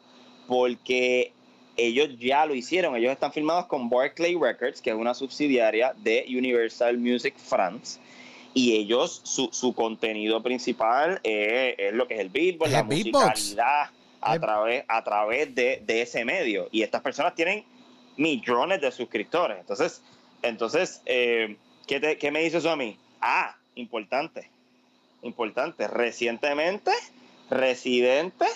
porque ellos ya lo hicieron, ellos están firmados con Barclay Records, que es una subsidiaria de Universal Music France. y ellos, su, su contenido principal es, es lo que es el beatbox, la el beatbox. musicalidad a través, a través de, de ese medio. Y estas personas tienen millones de suscriptores. Entonces, entonces eh, ¿qué, te- qué me dice eso a mí? Ah, importante, importante. Recientemente, Residente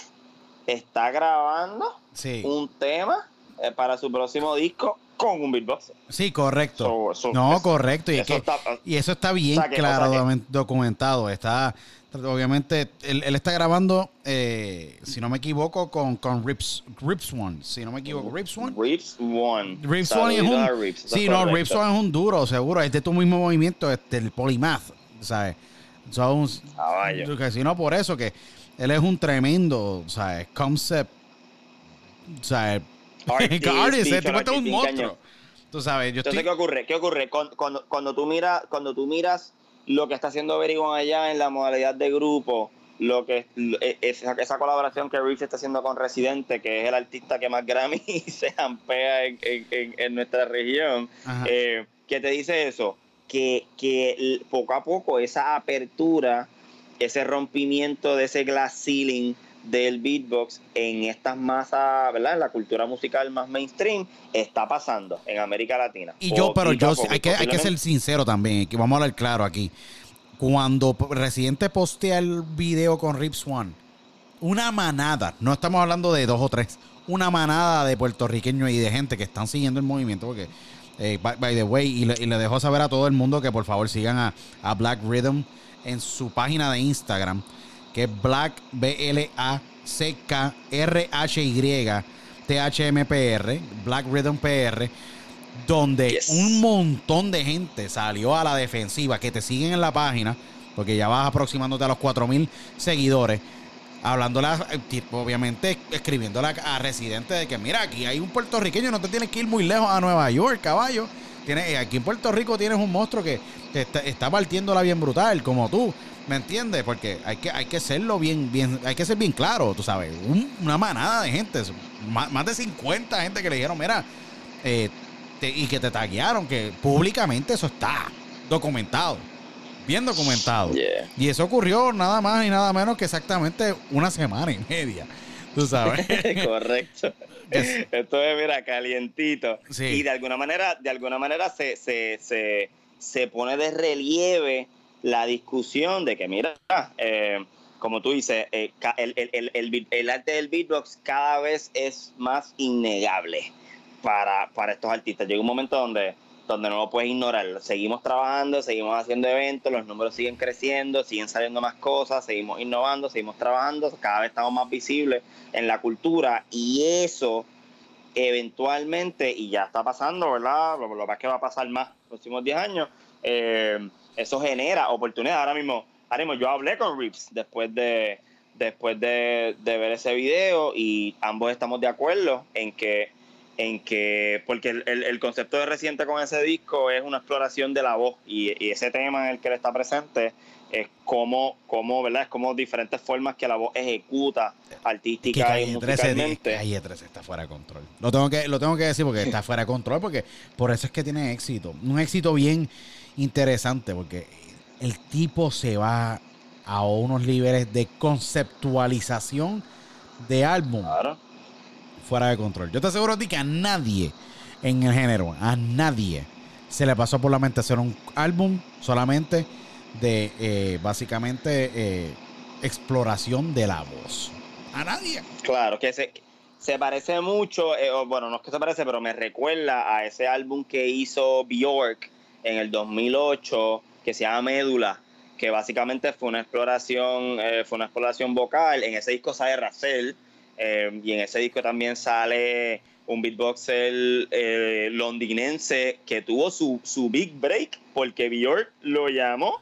está grabando Sí, un tema eh, para su próximo disco con un beatboxer. sí, correcto. So- so- no, correcto. Y, es eso que- está- y eso está bien O sea que- o claro sea que- documentado. Está, obviamente, él, él está grabando, eh, si no me equivoco, con, con Rips, Rips One. Si no me equivoco, Rips One. Rips One. Rips One es un. Rips, sí, es no. Rips One es un duro, seguro. Es de tu mismo movimiento, este, el Polymath, ¿sabes? Son, que si no, por eso que él es un tremendo, ¿sabes? Concept, ¿sabes? Artist, Artist, este tipo es un monstruo. cañón. Tú sabes, yo Entonces, estoy. ¿qué ocurre? ¿Qué ocurre? Cuando, cuando, cuando tú miras, cuando tú miras lo que está haciendo One allá en la modalidad de grupo, lo que es- esa, esa colaboración que Rips está haciendo con Residente, que es el artista que más Grammy se ampea en, en- en- en nuestra región, eh, ¿qué te dice eso? Que, que poco a poco esa apertura, ese rompimiento de ese glass ceiling del beatbox en estas masas, ¿verdad? En la cultura musical más mainstream, está pasando en América Latina. Y yo, pero yo, poco, hay que, hay que ser sincero también, que vamos a hablar claro aquí. Cuando Residente postea el video con Rips One, una manada, no estamos hablando de dos o tres, una manada de puertorriqueños y de gente que están siguiendo el movimiento, porque, eh, by, by the way, y le, y le dejo saber a todo el mundo que por favor sigan a, a Black Rhythm en su página de Instagram, que es Black B L A C K R H Y T H M P R, Black Rhythm PR donde Yes. un montón de gente salió a la defensiva que te siguen en la página, porque ya vas aproximándote a los 4000 seguidores, hablándole, a- eh, obviamente escribiéndole a, a residente de que mira, aquí hay un puertorriqueño, no te tienes que ir muy lejos a Nueva York, caballo. Tienes, eh, aquí en Puerto Rico tienes un monstruo que te está, está partiéndola bien brutal, como tú. ¿Me entiendes? Porque hay que, hay que serlo bien, bien, hay que ser bien claro, tú sabes. Un- una manada de gente, más, más de 50 gente que le dijeron, mira, eh, te- y que te taguearon, que públicamente eso está documentado, bien documentado. Yeah. Y eso ocurrió nada más y nada menos que exactamente una semana y media, tú sabes. Correcto. Yes. Esto es, mira, calientito. Sí. Y de alguna manera, de alguna manera se, se, se, se pone de relieve la discusión de que, mira, eh, como tú dices, eh, el, el, el, el arte del beatbox cada vez es más innegable para, para estos artistas. Llega un momento donde, donde no lo puedes ignorar. Seguimos trabajando, seguimos haciendo eventos, los números siguen creciendo, siguen saliendo más cosas, seguimos innovando, seguimos trabajando, cada vez estamos más visibles en la cultura y eso eventualmente, y ya está pasando, ¿verdad? Lo, lo que que va a pasar más los próximos 10 años, eh, eso genera oportunidades. Ahora mismo, ahora mismo yo hablé con Rips después de después de, de ver ese video y ambos estamos de acuerdo en que en que porque el, el- el concepto de reciente con ese disco es una exploración de la voz y, y ese tema en el que él está presente es como, como verdad es como diferentes formas que la voz ejecuta que artística y Calle 13, musicalmente Calle 13 está fuera de control. Lo tengo que, lo tengo que decir porque está fuera de control, porque por eso es que tiene éxito. Un éxito bien interesante, porque el tipo se va a unos niveles de conceptualización de álbum claro fuera de control. Yo te aseguro a ti que a nadie en el género, a nadie se le pasó por la mente hacer un álbum solamente de eh, básicamente eh, exploración de la voz. A nadie. Claro, que se, se parece mucho, eh, bueno, no es que se parece, pero me recuerda a ese álbum que hizo Bjork en el 2008, que se llama Médula, que básicamente fue una exploración, fue una exploración vocal. En ese disco sale Racel, eh, y en ese disco también sale un beatboxer eh, londinense que tuvo su, su big break porque Bjork lo llamó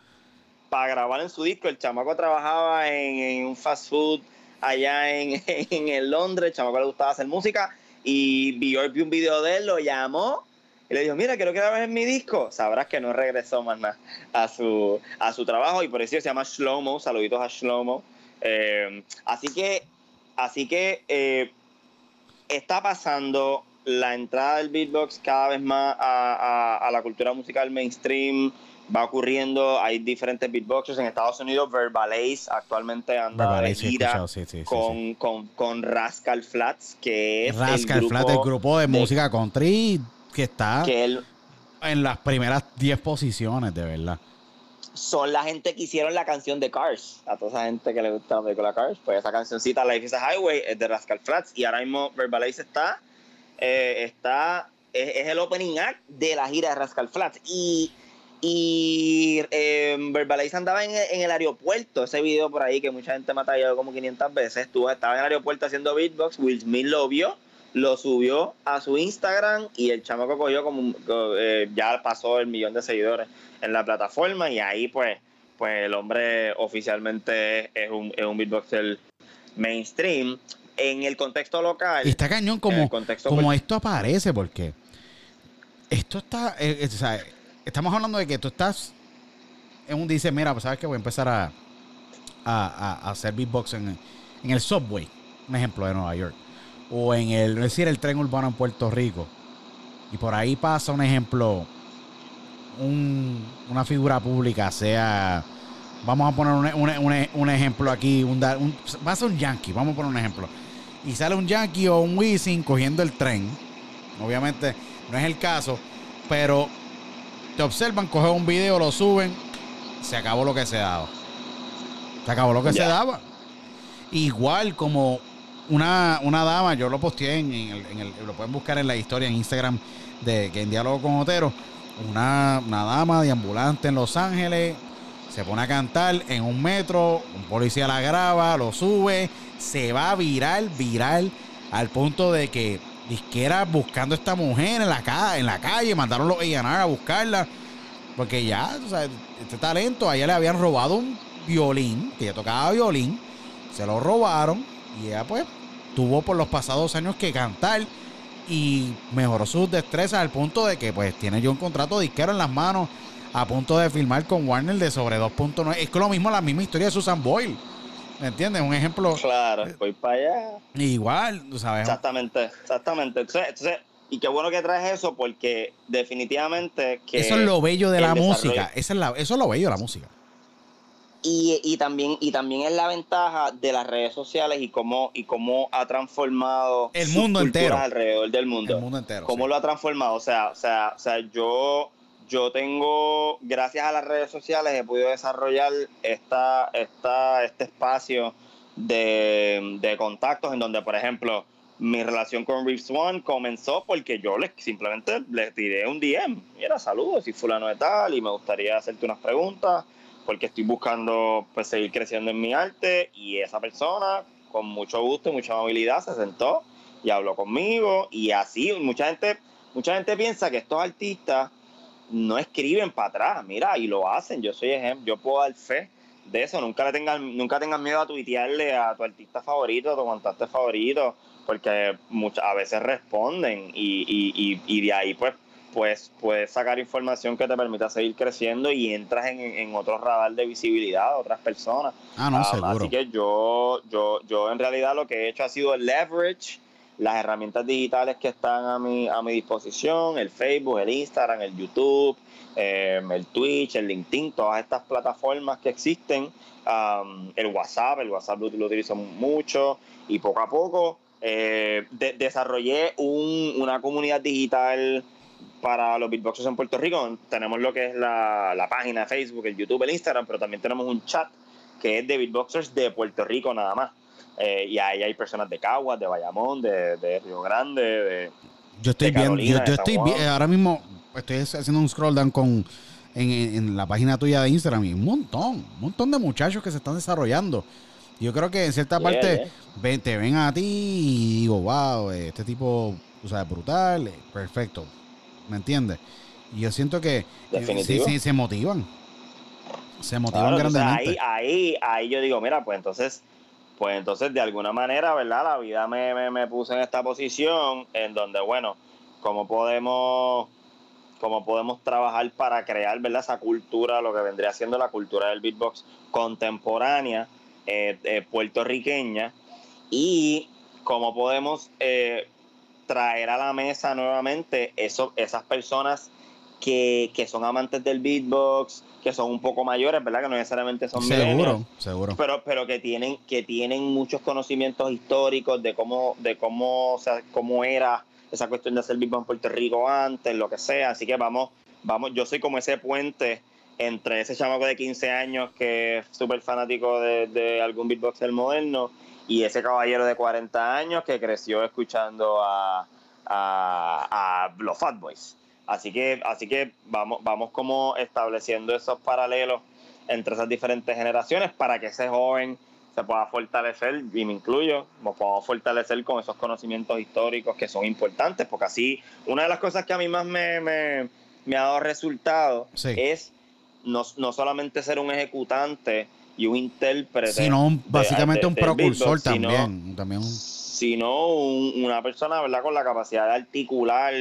para grabar en su disco. El chamaco trabajaba en, en un fast food allá en, en el Londres, el chamaco le gustaba hacer música y Bjork vio un video de él, lo llamó y le dijo, mira, quiero que grabes en mi disco. Sabrás que no regresó más nada a su, a su trabajo y por eso se llama Shlomo, saluditos a Shlomo. Eh, así que, así que eh, está pasando la entrada del beatbox cada vez más a, la cultura musical mainstream va ocurriendo. Hay diferentes beatboxers en Estados Unidos. Verbalace actualmente anda de gira con, con, con, Rascal Flats, que es Rascal el grupo, Flats, el grupo de, música country que está en las primeras 10 posiciones, de verdad. Son la gente que hicieron la canción de Cars. A toda esa gente que le gusta la Cars. Pues esa cancioncita, Life is a Highway, es de Rascal Flats. Y ahora mismo Verbalace está eh, está, es, el opening act de la gira de Rascal Flats. Y, y eh, Verbalize andaba en, el aeropuerto, ese video por ahí que mucha gente me ha tallado como 500 veces. Estuvo, estaba en el aeropuerto haciendo beatbox, Will Smith lo vio, lo subió a su Instagram y el chamaco cogió como, eh, ya pasó el millón de seguidores en la plataforma y ahí pues, pues el hombre oficialmente es un, es un beatboxer mainstream en el contexto local. Y está cañón como, como esto aparece, porque esto está. Eh, eh, estamos hablando de que tú estás en un dice, mira, pues sabes que voy a empezar a, a, hacer beatbox en, en, el subway, un ejemplo de Nueva York, o en el, es decir, el tren urbano en Puerto Rico. Y por ahí pasa un ejemplo, un, una figura pública, sea vamos a poner un, un, un, ejemplo aquí, un, un, va a ser un yankee, vamos a poner un ejemplo y sale un Yankee o un Wisin cogiendo el tren. Obviamente no es el caso, pero te observan, cogen un video, lo suben, se acabó lo que se daba. Se acabó lo que se daba. Igual como una, una dama, yo lo posteé en, el, lo pueden buscar en la historia en Instagram de que en diálogo con Otero, una, una dama de ambulante en Los Ángeles se pone a cantar en un metro, un policía la graba, lo sube, se va viral, viral, al punto de que disquera buscando a esta mujer en la, calle, en la calle, mandaron los A&R a buscarla, porque ya, este talento, a ella le habían robado un violín, que ella tocaba violín, se lo robaron y ella pues tuvo por los pasados años que cantar y mejoró sus destrezas al punto de que pues tiene yo un contrato disquero en las manos a punto de filmar con Warner de sobre 2.9. Es que lo mismo, la misma historia de Susan Boyle. ¿Me entiendes? Un ejemplo. Claro, voy para allá. Igual, tú sabes. Exactamente, exactamente. Entonces, y qué bueno que traes eso porque definitivamente que eso es lo bello de la música es la, eso es lo bello de la música y, y, también y también es la ventaja de las redes sociales y cómo y cómo ha transformado el mundo entero. alrededor del mundo el mundo. entero cómo lo ha transformado o sea o sea o sea yo yo tengo, gracias a las redes sociales, he podido desarrollar esta, esta, este espacio de, contactos en donde, por ejemplo, mi relación con Reeves One comenzó porque yo le, simplemente le tiré un DM. Mira, saludos, y fulano de tal, y me gustaría hacerte unas preguntas porque estoy buscando pues seguir creciendo en mi arte y esa persona con mucho gusto y mucha amabilidad se sentó y habló conmigo y así mucha gente mucha gente piensa que estos artistas no escriben para atrás, mira, y lo hacen. Yo soy ejemplo, yo puedo dar fe de eso. Nunca le tengan, nunca tengan miedo a tuitearle a tu artista favorito, a tu cantante favorito, porque muchas a veces responden y, y, y, de ahí pues pues puedes sacar información que te permita seguir creciendo y entras en, en otro radar de visibilidad de otras personas. Ah, no, seguro. Así que yo, yo, yo en realidad lo que he hecho ha sido el leverage las herramientas digitales que están a mi, a mi disposición, el Facebook, el Instagram, el YouTube, em, el Twitch, el LinkedIn, todas estas plataformas que existen, el WhatsApp, el WhatsApp lo, utilizo mucho y poco a poco eh, desarrollé una comunidad digital para los beatboxers en Puerto Rico. Tenemos lo que es la, la página de Facebook, el YouTube, el Instagram, pero también tenemos un chat que es de beatboxers de Puerto Rico nada más. Eh, y ahí hay personas de Caguas, de Bayamón, de, Río Grande, de. Yo estoy viendo, yo, estoy ahora mismo estoy haciendo un scroll down con en, la página tuya de Instagram y un montón, un montón de muchachos que se están desarrollando. Yo creo que en cierta parte te ven a ti y digo, wow, este tipo, o sea, brutal, perfecto. ¿Me entiendes? Y yo siento que eh, sí, sí, se motivan. Se motivan grandemente. ahí, ahí, ahí yo digo, mira, pues entonces pues entonces de alguna manera, ¿verdad? La vida me, me, me puso en esta posición en donde, bueno, cómo podemos cómo podemos trabajar para crear ¿verdad? esa cultura, lo que vendría siendo la cultura del beatbox contemporánea, eh, eh, puertorriqueña, y cómo podemos eh, traer a la mesa nuevamente eso, esas personas que, que, son amantes del beatbox, que son un poco mayores, ¿verdad? Que no necesariamente son seguro, seguro. Pero, pero que tienen, que tienen muchos conocimientos históricos de cómo, de cómo, o sea, cómo era esa cuestión de hacer beatbox en Puerto Rico antes, lo que sea. Así que vamos, vamos, yo soy como ese puente entre ese chamaco de 15 años que es súper fanático de, de algún beatboxer moderno y ese caballero de 40 años que creció escuchando a, a, a los Fat Boys. Así que, así que vamos, vamos como estableciendo esos paralelos entre esas diferentes generaciones para que ese joven se pueda fortalecer, y me incluyo, nos podamos fortalecer con esos conocimientos históricos que son importantes, porque así, una de las cosas que a mí más me, me, me ha dado resultado es no, no solamente ser un ejecutante y un intérprete, sino básicamente un propulsor también, sino, también sino un, una persona ¿verdad? con la capacidad de articular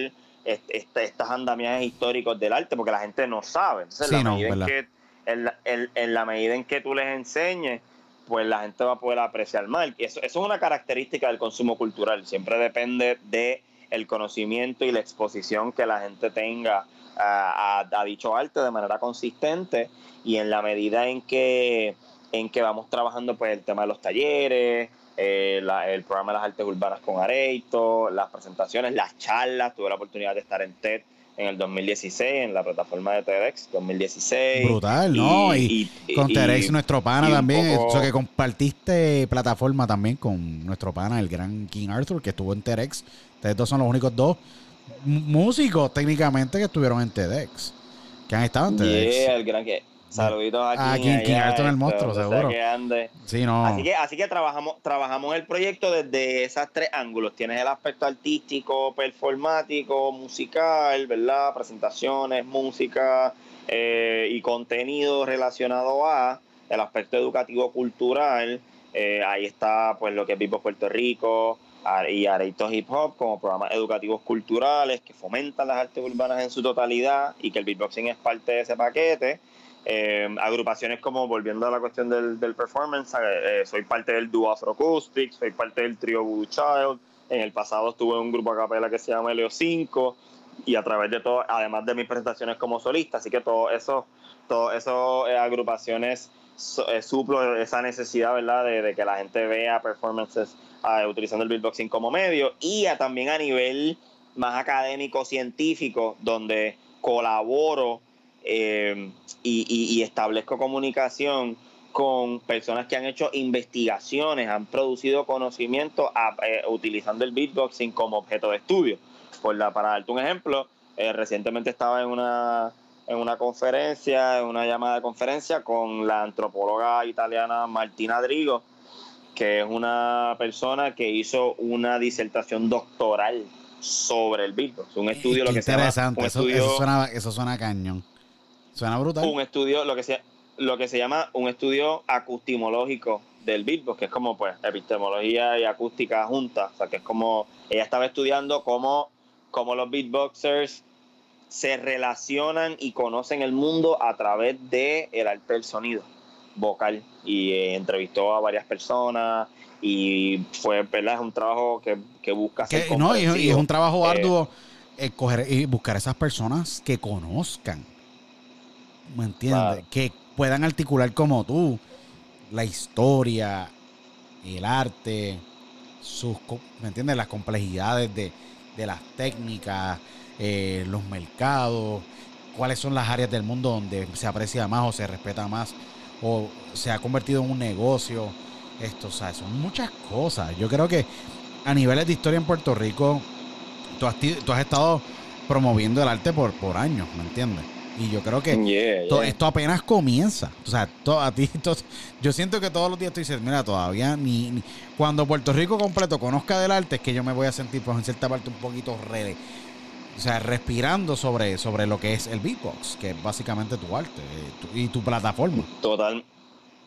este, estas andamiajes históricos del arte, porque la gente no sabe. Entonces, sí, la no, en, que, en, la, en, en, la medida en que tú les enseñes, pues la gente va a poder apreciar más. Eso, eso es una característica del consumo cultural. Siempre depende de el conocimiento y la exposición que la gente tenga a, a, a, dicho arte de manera consistente y en la medida en que en que vamos trabajando pues el tema de los talleres eh, la, el programa de las artes urbanas con Areito, las presentaciones, las charlas. Tuve la oportunidad de estar en TED en el 2016, en la plataforma de TEDx 2016. Brutal, ¿no? Y, y con TEDx, nuestro pana también. Poco... Eso que compartiste plataforma también con nuestro pana, el gran King Arthur, que estuvo en TEDx. Ustedes dos son los únicos dos músicos técnicamente que estuvieron en TEDx. Que han estado en TEDx. Yeah, el gran que Saluditos a King, ah, King, King Arthur el monstruo, seguro. Que ande. Sí, no. Así que, así que trabajamos, trabajamos el proyecto desde esos tres ángulos. Tienes el aspecto artístico, performático, musical, ¿verdad? Presentaciones, música eh, y contenido relacionado a el aspecto educativo cultural. Eh, ahí está pues lo que es Vivo Puerto Rico y Areitos Hip Hop como programas educativos culturales que fomentan las artes urbanas en su totalidad y que el beatboxing es parte de ese paquete. Eh, agrupaciones como, volviendo a la cuestión del, del performance, eh, soy parte del dúo Afroacoustics, soy parte del trío Voodoo Child, en el pasado estuve en un grupo a capela que se llama Leo 5 y a través de todo, además de mis presentaciones como solista, así que todo eso, todo eso eh, agrupaciones eh, suplo esa necesidad, ¿verdad?, de, que la gente vea performances uh, utilizando el beatboxing como medio y a, también a nivel más académico, científico, donde colaboro eh, y, y, y, establezco comunicación con personas que han hecho investigaciones, han producido conocimiento a, eh, utilizando el beatboxing como objeto de estudio. Por la, para darte un ejemplo, eh, recientemente estaba en una, en una conferencia, en una llamada de conferencia con la antropóloga italiana Martina Drigo, que es una persona que hizo una disertación doctoral sobre el beatbox, un estudio, Qué lo que interesante, se llama, un eso, suena, eso suena cañón. Suena brutal. Un estudio, lo que se, lo que se llama un estudio acustimológico del beatbox, que es como pues epistemología y acústica juntas. O sea, que es como ella estaba estudiando cómo, cómo los beatboxers se relacionan y conocen el mundo a través de el arte del sonido vocal y eh, entrevistó a varias personas y fue verdad es un trabajo que, que busca ser no, y, y, es un trabajo arduo eh, coger y buscar esas personas que conozcan ¿me entiendes? Claro. Que puedan articular como tú la historia, el arte, sus, ¿me entiendes? Las complejidades de, de las técnicas, eh, los mercados, cuáles son las áreas del mundo donde se aprecia más o se respeta más o se ha convertido en un negocio. Esto, o sea, son muchas cosas. Yo creo que a niveles de historia en Puerto Rico, tú has, tú has estado promoviendo el arte por, por años, ¿me entiendes? Y yo creo que yeah, to, yeah. esto apenas comienza. O sea, a ti, yo siento que todos los días tú dices, mira, todavía ni, ni, Cuando Puerto Rico completo conozca del arte, es que yo me voy a sentir, pues, en cierta parte, un poquito re, o sea, respirando sobre, sobre lo que es el beatbox, que es básicamente tu arte tu, y tu plataforma. Total.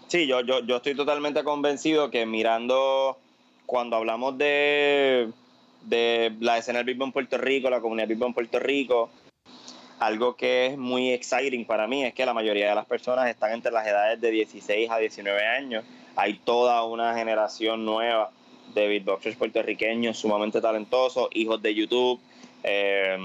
Sí, yo, yo, yo estoy totalmente convencido que mirando, cuando hablamos de, de la escena del beatbox en Puerto Rico, la comunidad beatbox en Puerto Rico, algo que es muy exciting para mí es que la mayoría de las personas están entre las edades de 16 a 19 años. Hay toda una generación nueva de beatboxers puertorriqueños sumamente talentosos, hijos de YouTube, eh,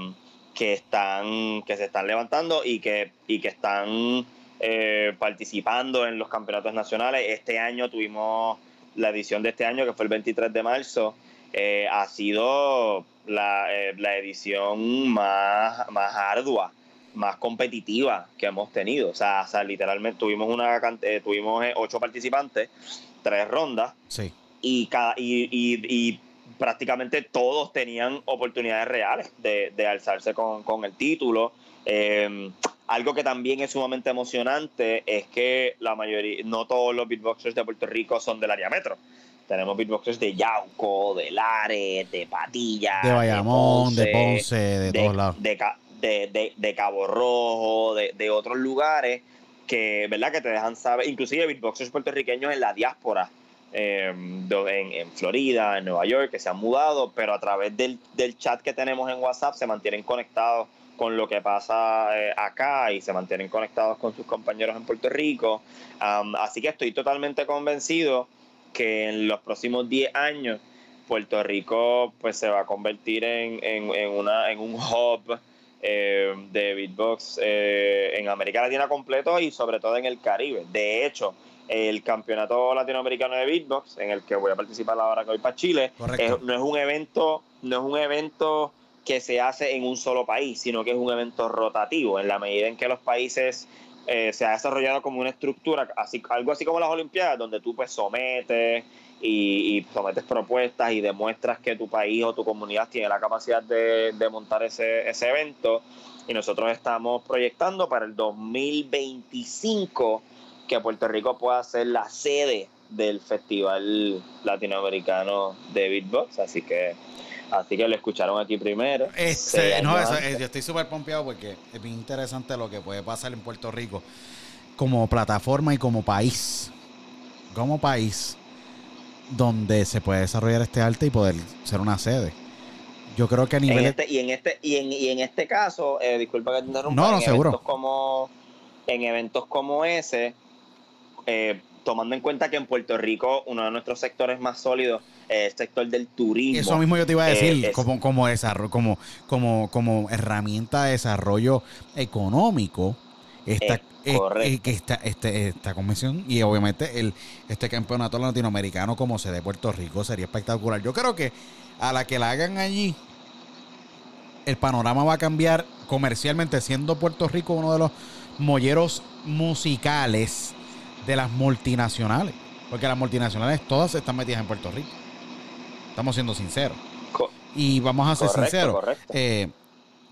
que están, que se están levantando y que, y que están eh, participando en los campeonatos nacionales. Este año tuvimos la edición de este año, que fue el 23 de marzo, eh, ha sido la, la edición más, más ardua más competitiva que hemos tenido. O sea, o sea literalmente tuvimos una eh, tuvimos ocho participantes, tres rondas. Sí. Y, cada, y, y, prácticamente todos tenían oportunidades reales de, de alzarse con, con, el título. Eh, algo que también es sumamente emocionante es que la mayoría, no todos los beatboxers de Puerto Rico son del área metro. Tenemos beatboxers de Yauco, de Lares, de Patilla, de Bayamón, de Ponce, de, todos lados. De, de, de, Cabo Rojo, de, de, otros lugares que, ¿verdad? que te dejan saber, inclusive beatboxers puertorriqueños en la diáspora, eh, en, en, Florida, en Nueva York, que se han mudado, pero a través del, chat que tenemos en WhatsApp se mantienen conectados con lo que pasa eh, acá y se mantienen conectados con sus compañeros en Puerto Rico. Así que estoy totalmente convencido que en los próximos 10 años Puerto Rico pues se va a convertir en, en, en una, en un hub eh, de beatbox eh, en América Latina completo y sobre todo en el Caribe. De hecho, el campeonato latinoamericano de beatbox, en el que voy a participar ahora que voy para Chile, no es un evento, no es un evento que se hace en un solo país, sino que es un evento rotativo, en la medida en que los países eh, se ha desarrollado como una estructura, así, algo así como las Olimpiadas, donde tú pues sometes y, sometes propuestas y demuestras que tu país o tu comunidad tiene la capacidad de, montar ese, ese evento. Y nosotros estamos proyectando para el 2025 que Puerto Rico pueda ser la sede del Festival Latinoamericano de Beatbox. Así que Así que lo escucharon aquí primero. Este, no, eh, yo estoy súper pompeado porque es bien interesante lo que puede pasar en Puerto Rico como plataforma y como país. Como país donde se puede desarrollar este arte y poder ser una sede. Yo creo que a nivel... Este, y, en este, y, en, y en este caso, eh, disculpa que te interrumpa, no, no, en seguro. Eventos como, en eventos como ese, eh, tomando en cuenta que en Puerto Rico uno de nuestros sectores más sólidos es el sector del turismo. Eso mismo yo te iba a decir, eh, como, como, desarrollo, como, como, como herramienta de desarrollo económico. Esta, eh, que esta, este, esta convención y obviamente el, este campeonato latinoamericano como se de Puerto Rico sería espectacular. Yo creo que a la que la hagan allí, el panorama va a cambiar comercialmente, siendo Puerto Rico uno de los molleros musicales de las multinacionales. Porque las multinacionales todas están metidas en Puerto Rico. Estamos siendo sinceros. y vamos a ser sinceros. Eh,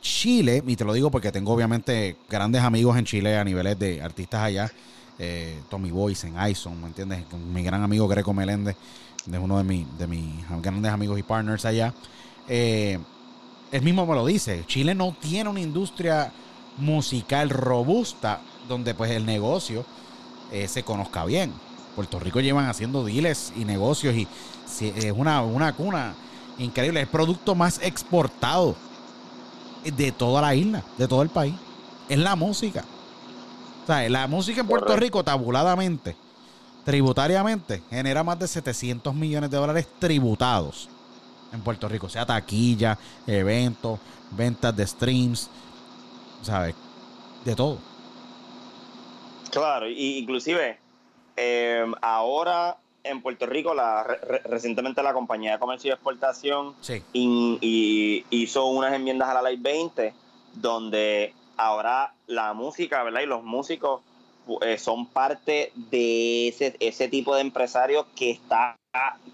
Chile, y te lo digo porque tengo obviamente grandes amigos en Chile a niveles de artistas allá. Eh, Tommy Boyce en Ison, ¿me entiendes? Mi gran amigo Greco Meléndez, es uno de, mi, de mis grandes amigos y partners allá. Eh, él mismo me lo dice, Chile no tiene una industria musical robusta donde pues el negocio eh, se conozca bien. Puerto Rico llevan haciendo deals y negocios y es una, una cuna increíble. Es el producto más exportado de toda la isla, de todo el país. Es la música. O sea, la música en Puerto Rico, tabuladamente, tributariamente, genera más de 700 millones de dólares tributados en Puerto Rico. O sea, taquilla, eventos, ventas de streams, ¿sabes? De todo. Claro, y inclusive eh, ahora en Puerto Rico, la, recientemente la compañía de comercio y exportación y hizo unas enmiendas a la ley 20 donde ahora la música, ¿verdad? Y los músicos eh, son parte de ese, ese tipo de empresarios que está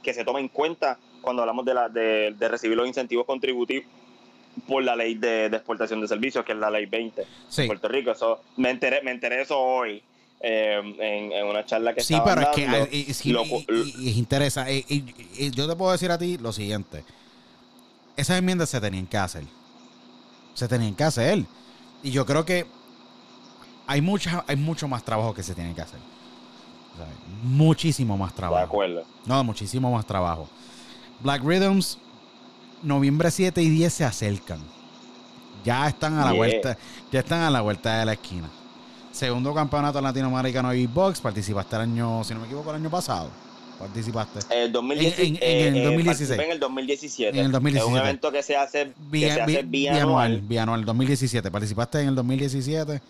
que se toma en cuenta cuando hablamos de, la, de, recibir los incentivos contributivos por la ley de, exportación de servicios, que es la ley 20 en Puerto Rico. Eso, me enteré, me enteré eso hoy. Eh, en, una charla que sí, pero es que es interesante. Y, yo te puedo decir a ti lo siguiente: esas enmiendas se tenían que hacer. Se tenían que hacer. Y yo creo que hay, mucha, hay mucho más trabajo que se tiene que hacer. muchísimo más trabajo. De acuerdo. No, muchísimo más trabajo. Black Rhythms, noviembre 7 y 10 se acercan. Ya están a la vuelta, ya están a la vuelta de la esquina. Segundo campeonato latinoamericano de beatbox. Participaste el año, si no me equivoco, el año pasado. participaste? El 2016, En- en- en el eh, 2016. participé en el 2017. En el 2017. Es un evento que se hace, que Bi- se hace bi- bianual. bianual, 2017. ¿Participaste en el 2017?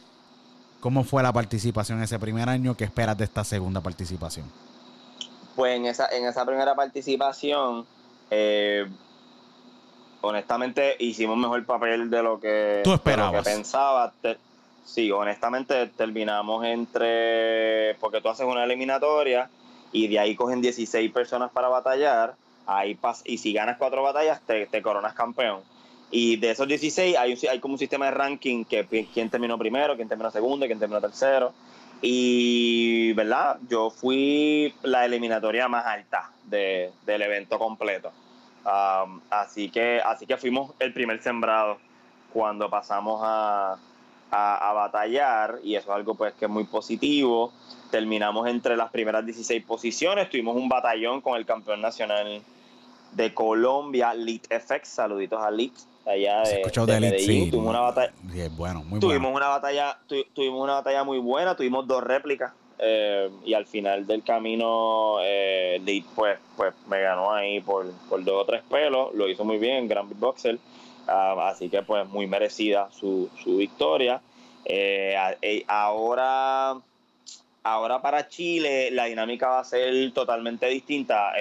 ¿Cómo fue la participación ese primer año? ¿Qué esperas de esta segunda participación? Pues en esa, en esa primera participación, eh, honestamente hicimos mejor papel de lo que, Tú de lo esperabas. que pensaba. Te- sí, honestamente terminamos entre, porque tú haces una eliminatoria y de ahí cogen 16 personas para batallar, ahí pas- y si ganas cuatro batallas te, te coronas campeón. Y de esos 16 hay, un, hay como un sistema de ranking que quién terminó primero, quién terminó segundo, quién terminó tercero. Y, ¿verdad? Yo fui la eliminatoria más alta de- del evento completo. Um, así, que, así que fuimos el primer sembrado cuando pasamos a, a, a batallar y eso es algo pues que es muy positivo. Terminamos entre las primeras 16 posiciones, tuvimos un batallón con el campeón nacional de Colombia, Lit FX, saluditos a Lit, allá de, de de Medellín. sí. Tuvimos una batalla, Sí, es bueno, muy tuvimos bueno. una batalla tu- tuvimos una batalla muy buena tuvimos dos réplicas eh, y al final del camino eh, pues pues me ganó ahí por, por dos o tres pelos. Lo hizo muy bien gran beatboxer. Ah, así que pues muy merecida su, su victoria. Eh, eh, ahora ahora para Chile la dinámica va a ser totalmente distinta.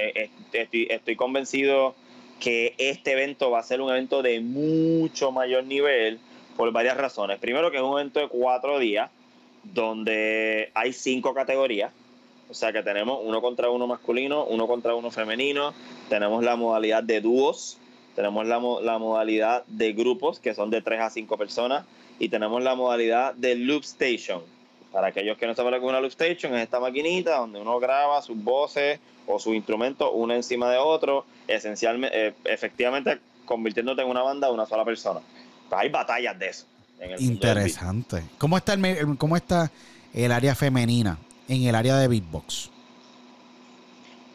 Estoy, estoy convencido que este evento va a ser un evento de mucho mayor nivel por varias razones. Primero que es un evento de cuatro días donde hay cinco categorías. O sea que tenemos uno contra uno masculino, uno contra uno femenino, tenemos la modalidad de dúos, tenemos la, la modalidad de grupos que son de tres a cinco personas y tenemos la modalidad de loop station. Para aquellos que no saben lo que es una loop station, es esta maquinita donde uno graba sus voces o sus instrumentos uno encima de otro, esencialmente, eh, efectivamente convirtiéndote en una banda de una sola persona. Pues hay batallas de eso. En el mundo del beat. Interesante. ¿Cómo está, el, ¿Cómo está el área femenina en el área de beatbox?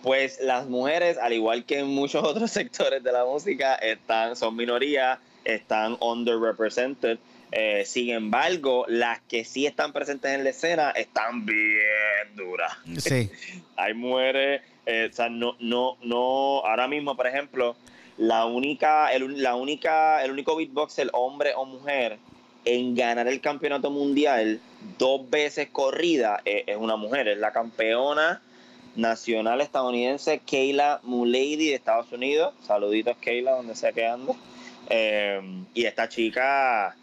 Pues las mujeres, al igual que en muchos otros sectores de la música, están, son minoría, están underrepresented. Eh, sin embargo, las que sí están presentes en la escena están bien duras. Sí. Hay mujeres, eh, o sea, no, no, no, ahora mismo, por ejemplo, la única, el, la única, el único beatboxer, hombre o mujer, en ganar el campeonato mundial dos veces corrida eh, es una mujer, es la campeona nacional estadounidense Kayla Mulady de Estados Unidos. Saluditos Kayla, donde sea que ande. Eh, y esta chica,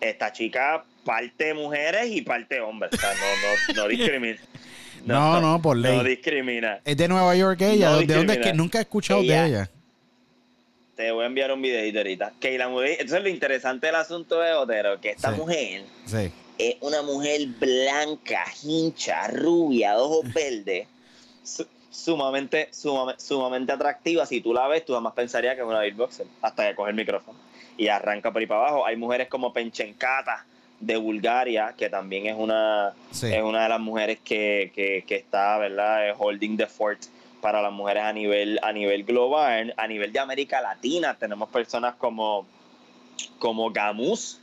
esta chica parte mujeres y parte hombres. O sea, no, no, no discrimina. No, no, por ley. No discrimina. Es de Nueva York ella. ¿De dónde es que nunca he escuchado Ella- de ella? Te voy a enviar un videito ahorita. Kayla Mulady. Entonces lo interesante del asunto es, Otero, que esta Sí. mujer Sí. es una mujer blanca, hincha, rubia, de ojos verdes, su- sumamente, sumamente, sumamente atractiva. Si tú la ves, tú jamás pensarías que es una beatboxer, hasta que coge el micrófono y arranca por ahí para abajo. Hay mujeres como Penchenkata de Bulgaria, que también es una, Sí. es una de las mujeres que, que, que está, ¿verdad? Eh, Holding the fort para las mujeres a nivel, a nivel global. A nivel de América Latina tenemos personas como, como Gamus,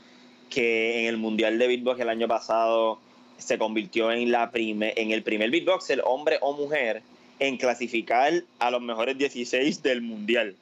que en el Mundial de Beatbox el año pasado se convirtió en, la prime, en el primer beatboxer, hombre o mujer, en clasificar a los mejores 16 del Mundial.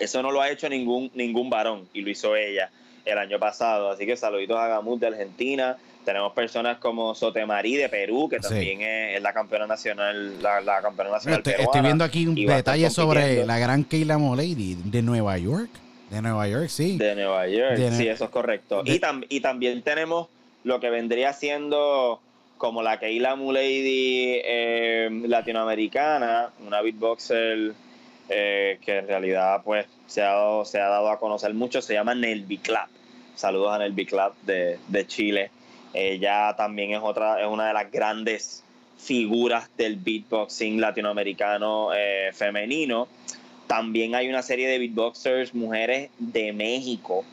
Eso no lo ha hecho ningún, ningún varón y lo hizo ella el año pasado. Así que saluditos a Gamut de Argentina. Tenemos personas como Sotemarí de Perú, que Sí. también es, es la campeona nacional, la, la campeona nacional Estoy, peruana. estoy viendo aquí un detalle sobre la gran Kayla Mulady de Nueva York. De Nueva York, sí. De Nueva York, De- sí, eso es correcto. de- y, tam- y también tenemos lo que vendría siendo como la Keila Mulady eh, latinoamericana, una beatboxer eh, que en realidad pues se ha, dado, se ha dado a conocer mucho, se llama Nelby Club. Saludos a Nelby Club de, de Chile. Ella también es otra, es una de las grandes figuras del beatboxing latinoamericano eh, femenino. También hay una serie de beatboxers mujeres de México.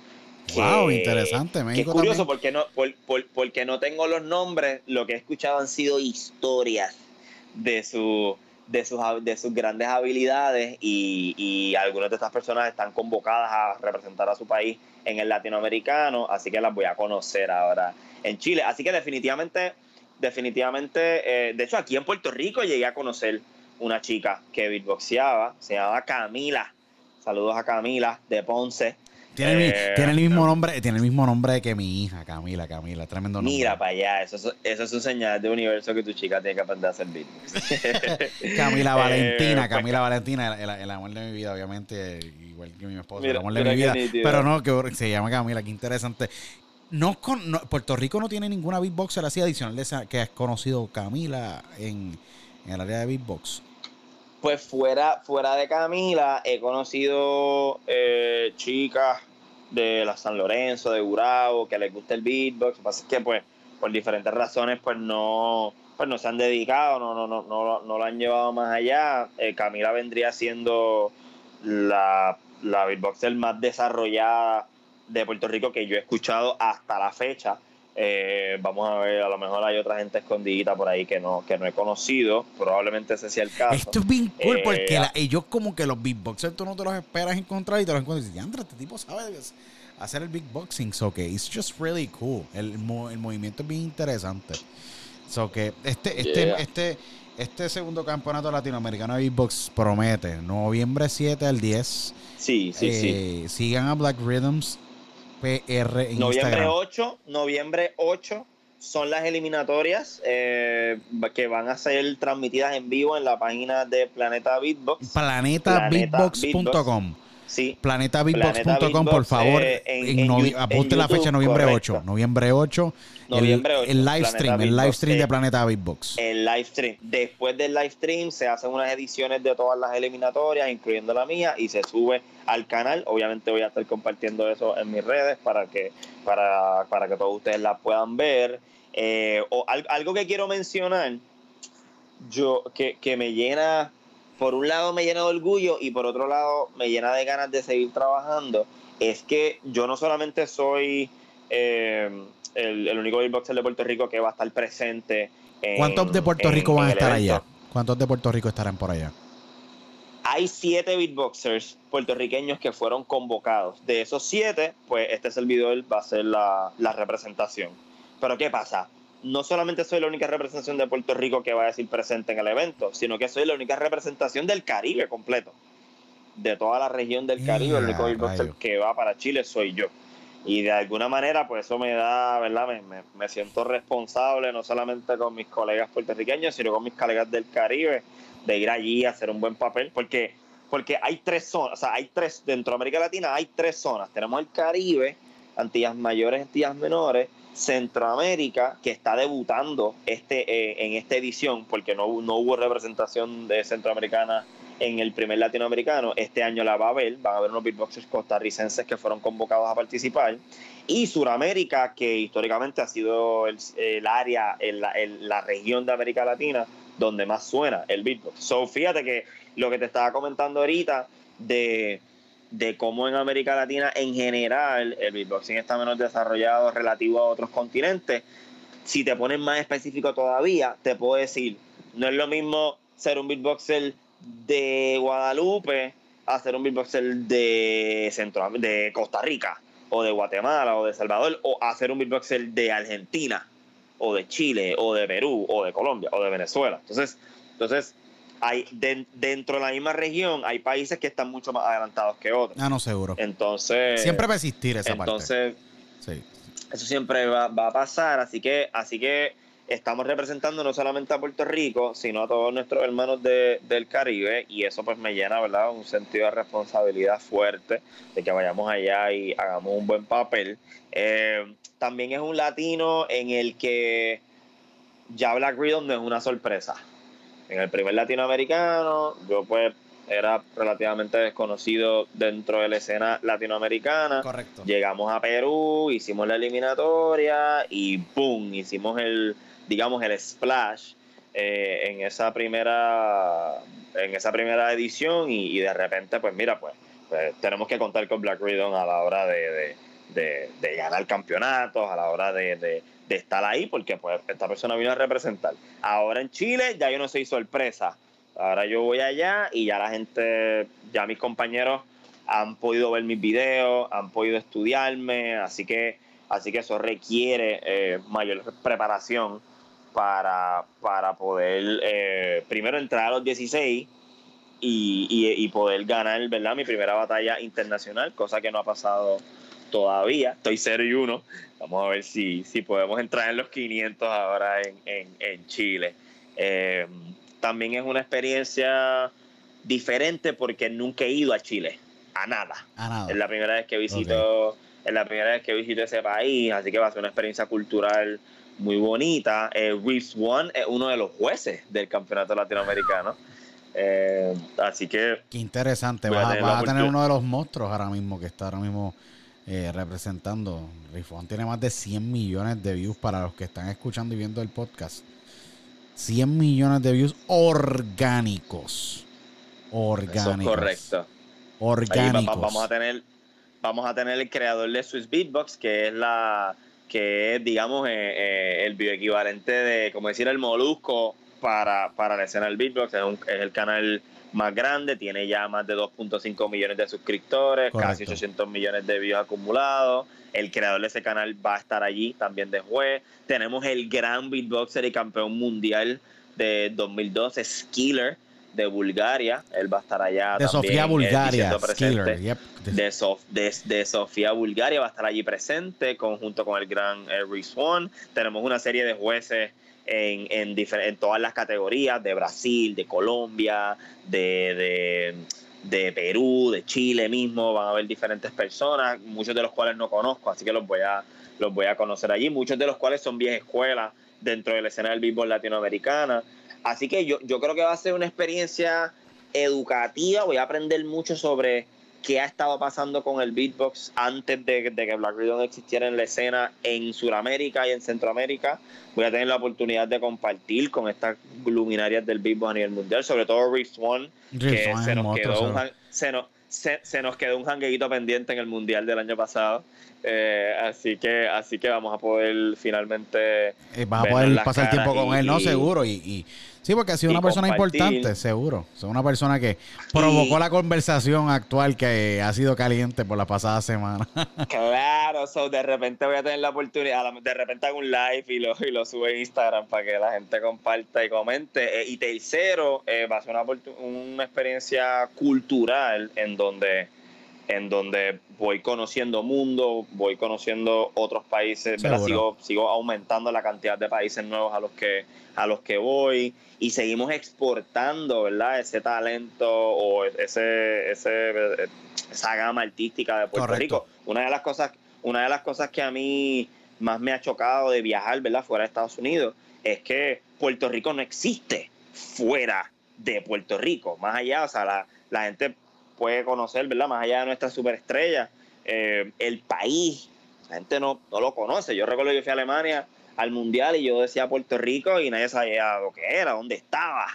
Wow, interesante. Que es México curioso también. porque no, por- por- porque no tengo los nombres, lo que he escuchado han sido historias de, su, de, sus, de sus grandes habilidades y, y algunas de estas personas están convocadas a representar a su país en el latinoamericano, así que las voy a conocer ahora en Chile. Así que definitivamente, definitivamente, eh, de hecho aquí en Puerto Rico llegué a conocer una chica que beatboxeaba, se llamaba Camila. Saludos a Camila de Ponce. Tiene, el, Eh, tiene el mismo nombre, tiene el mismo nombre que mi hija, Camila, Camila, tremendo nombre. Mira para allá, eso, es- eso es un señal de universo que tu chica tiene que aprender a hacer beatbox. Camila Eh, Valentina, pues, Camila Valentina, el, el amor de mi vida, obviamente, igual que mi esposa, el amor de mi vida. nítido. Pero no, que se llama Camila, qué interesante. No, con, no- Puerto Rico no tiene ninguna beatboxer así adicional de esa que has conocido Camila en, en el área de beatbox. Pues fuera, fuera de Camila, he conocido eh, chicas de la San Lorenzo, de Gurabo, que les gusta el beatbox. Lo que pasa es que, pues, por diferentes razones, pues no, pues no se han dedicado, no, no, no, no, no lo han llevado más allá. Eh, Camila vendría siendo la, la beatboxer más desarrollada de Puerto Rico que yo he escuchado hasta la fecha. Eh, vamos a ver, a lo mejor hay otra gente escondidita por ahí que no, que no he conocido. Probablemente ese sea el caso. Esto es bien cool Eh, porque la- ellos como que los beatboxers tú no te los esperas encontrar y te los encuentras y dices, "Diantre, este tipo sabe hacer el beatboxing. So que it's just really cool. El, el movimiento es bien interesante. So que este, este, Yeah. este, este segundo campeonato latinoamericano de beatbox promete noviembre 7 al 10. Sí, sí, sí. Eh, Sigan a Black Rhythms PR en Noviembre Instagram. 8, noviembre 8 son las eliminatorias eh, que van a ser transmitidas en vivo en la página de Planeta Beatbox. Planetabeatbox.com. Sí, por favor. eh, en- en en novi- Yu- apunte la fecha, noviembre correcto. 8. Noviembre 8. el- Noviembre 8, El, live stream, el live stream de eh, Planeta Beatbox. el live stream. Después del live stream se hacen unas ediciones de todas las eliminatorias, incluyendo la mía, y se sube al canal. Obviamente voy a estar compartiendo eso en mis redes para que, para, para que todos ustedes la puedan ver. Eh, o al- algo que quiero mencionar, yo que, que me llena, por un lado me llena de orgullo y por otro lado me llena de ganas de seguir trabajando, es que yo no solamente soy eh, el, el único beatboxer de Puerto Rico que va a estar presente. en- ¿Cuántos de Puerto en- Rico van a estar evento. allá? ¿Cuántos de Puerto Rico estarán por allá? Hay siete beatboxers puertorriqueños que fueron convocados. De esos siete, pues este servidor va a ser la, la representación. Pero ¿qué pasa? No solamente soy la única representación de Puerto Rico que va a decir presente en el evento, sino que soy la única representación del Caribe completo. De toda la región del Caribe, el único ¡Ea, beatboxer que va para Chile soy yo. Y de alguna manera, pues eso me da, ¿verdad? Me, me- me siento responsable no solamente con mis colegas puertorriqueños, sino con mis colegas del Caribe, de ir allí a hacer un buen papel, porque, porque hay tres zonas, o sea, hay tres, dentro de América Latina hay tres zonas. Tenemos el Caribe, Antillas Mayores, Antillas Menores, Centroamérica, que está debutando este, eh, en esta edición, porque no, no hubo representación de centroamericana en el primer latinoamericano. Este año la va a haber, van a haber unos beatboxers costarricenses que fueron convocados a participar. Y Suramérica, que históricamente ha sido el, el área, el- el- la región de América Latina donde más suena el beatbox. So, fíjate que lo que te estaba comentando ahorita de, de cómo en América Latina en general el beatboxing está menos desarrollado relativo a otros continentes. Si te pones más específico todavía, te puedo decir, no es lo mismo ser un beatboxer de Guadalupe a ser un beatboxer de, Centro, de Costa Rica o de Guatemala o de Salvador o a ser un beatboxer de Argentina o de Chile o de Perú o de Colombia o de Venezuela. Entonces, entonces hay den- dentro de la misma región hay países que están mucho más adelantados que otros. Ah, no, seguro. Entonces, Siempre va a existir esa entonces parte. Sí. eso siempre va, va a pasar, así que, así que estamos representando no solamente a Puerto Rico, sino a todos nuestros hermanos de- del Caribe, y eso pues me llena, ¿verdad? Un sentido de responsabilidad fuerte de que vayamos allá y hagamos un buen papel. Eh, también es un latino en el que ya Black Rhythm no es una sorpresa. En el primer latinoamericano, yo pues era relativamente desconocido dentro de la escena latinoamericana. Correcto. Llegamos a Perú, hicimos la eliminatoria y ¡boom! Hicimos el, digamos, el splash eh, en esa primera en esa primera edición y, y de repente, pues mira, pues, pues tenemos que contar con Black Rhythm a la hora de, de, de- de ganar campeonatos, a la hora de, de- estar ahí, porque pues esta persona vino a representar. Ahora en Chile ya yo no soy sorpresa. Ahora yo voy allá y ya la gente, ya mis compañeros han podido ver mis videos, han podido estudiarme, así que, así que eso requiere eh, mayor preparación para, para poder eh, primero entrar a los 16 y, poder ganar, ¿verdad? Mi primera batalla internacional, cosa que no ha pasado todavía. Estoy 0 y 1. Vamos a ver si, si podemos entrar en los 500 ahora en, Chile. Eh, también es una experiencia diferente porque nunca he ido a Chile, a nada. Es la primera vez que visito, es la primera vez que visito ese país, así que va a ser una experiencia cultural muy bonita. Eh, Reeves One es uno de los jueces del campeonato latinoamericano. Eh, así que. Qué interesante. Vas, a, tener uno de los monstruos ahora mismo que está ahora mismo eh, representando. One tiene más de 100 millones de views para los que están escuchando y viendo el podcast. 100 millones de views orgánicos. Orgánicos. correcto. Orgánicos. vamos a tener vamos a tener el creador de Swiss Beatbox, que es la que es, digamos, eh, eh, el bioequivalente de, como decir, el molusco para, para la escena del beatbox. Es, el canal más grande, tiene ya más de 2.5 millones de suscriptores, casi 800 millones de views acumulados. El creador de ese canal va a estar allí también de juez. Tenemos el gran beatboxer y campeón mundial de 2012, Skiller de Bulgaria. Él va a estar allá. De Sofía Bulgaria. de, de, Sofía Bulgaria va a estar allí presente, conjunto con el gran eh, Reese Tenemos una serie de jueces en, en, todas las categorías, de Brasil, de Colombia, de, de, Perú, de Chile mismo. Van a haber diferentes personas, muchos de los cuales no conozco, así que los voy a, los voy a conocer allí. Muchos de los cuales son viejas escuelas dentro de la escena del béisbol latinoamericana. Así que yo, yo creo que va a ser una experiencia educativa, voy a aprender mucho sobre qué ha estado pasando con el beatbox antes de, que Black Rhythm existiera en la escena en Sudamérica y en Centroamérica. Voy a tener la oportunidad de compartir con estas luminarias del beatbox a nivel mundial, sobre todo Rick Swan, que se nos, quedó un, se, nos quedó un jangueito pendiente en el mundial del año pasado. Eh, así que así que vamos a poder finalmente eh, vas a poder pasar tiempo con él no seguro y Sí, porque ha sido una persona importante, seguro. Es una persona que provocó la conversación actual que ha sido caliente por la pasada semana. claro, so de repente voy a tener la oportunidad, de repente hago un live y lo, y lo subo en Instagram para que la gente comparta y comente. Eh, y tercero, eh, va a ser una, una experiencia cultural en donde en donde voy conociendo mundo, voy conociendo otros países, sigo, sigo aumentando la cantidad de países nuevos a los que a los que voy y seguimos exportando, ¿verdad? Ese talento o ese, ese esa gama artística de Puerto Rico. Una de las cosas una de las cosas que a mí más me ha chocado de viajar, ¿verdad? Fuera de Estados Unidos es que Puerto Rico no existe fuera de Puerto Rico, más allá, o sea, la, la gente puede conocer, ¿verdad? Más allá de nuestra superestrella, eh, el país, la gente no, no lo conoce. Yo recuerdo que yo fui a Alemania al Mundial y yo decía Puerto Rico y nadie sabía lo que era, dónde estaba,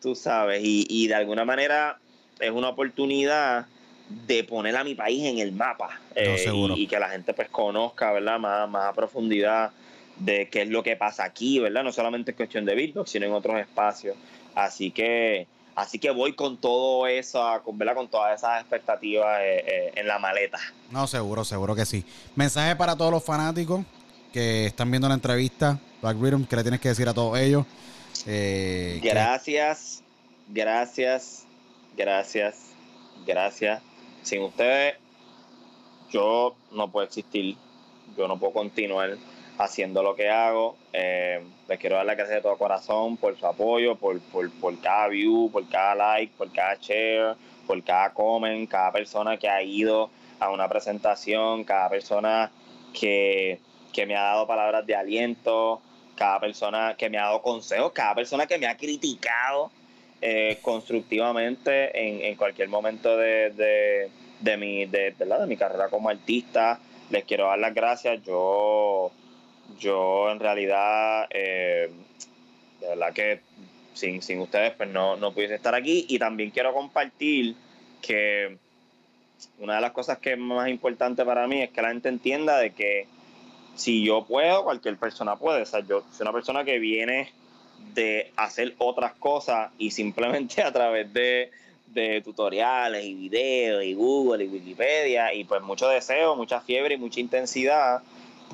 tú sabes. Y, y de alguna manera es una oportunidad de poner a mi país en el mapa eh, y, que la gente pues conozca, ¿verdad? Más, más a profundidad de qué es lo que pasa aquí, ¿verdad? No solamente es cuestión de beatbox, sino en otros espacios. Así que Así que voy con todo eso, con, con todas esas expectativas eh, eh, en la maleta. No, seguro, seguro que sí. Mensaje para todos los fanáticos que están viendo la entrevista, Black Rhythm, ¿qué le tienes que decir a todos ellos? Eh, gracias, gracias, gracias, gracias. Sin ustedes, yo no puedo existir, yo no puedo continuar haciendo lo que hago. Eh, les quiero dar las gracias de todo corazón por su apoyo, por, por, por, cada view, por cada like, por cada share, por cada comment, cada persona que ha ido a una presentación, cada persona que, que me ha dado palabras de aliento, cada persona que me ha dado consejos, cada persona que me ha criticado eh, constructivamente en, en, cualquier momento de, de, de mi, de, de mi carrera como artista. Les quiero dar las gracias. Yo yo en realidad, eh, de verdad que sin, sin ustedes pues no, no pudiese estar aquí y también quiero compartir que una de las cosas que es más importante para mí es que la gente entienda de que si yo puedo, cualquier persona puede. O sea, yo soy una persona que viene de hacer otras cosas y simplemente a través de, de tutoriales y videos y Google y Wikipedia y pues mucho deseo, mucha fiebre y mucha intensidad,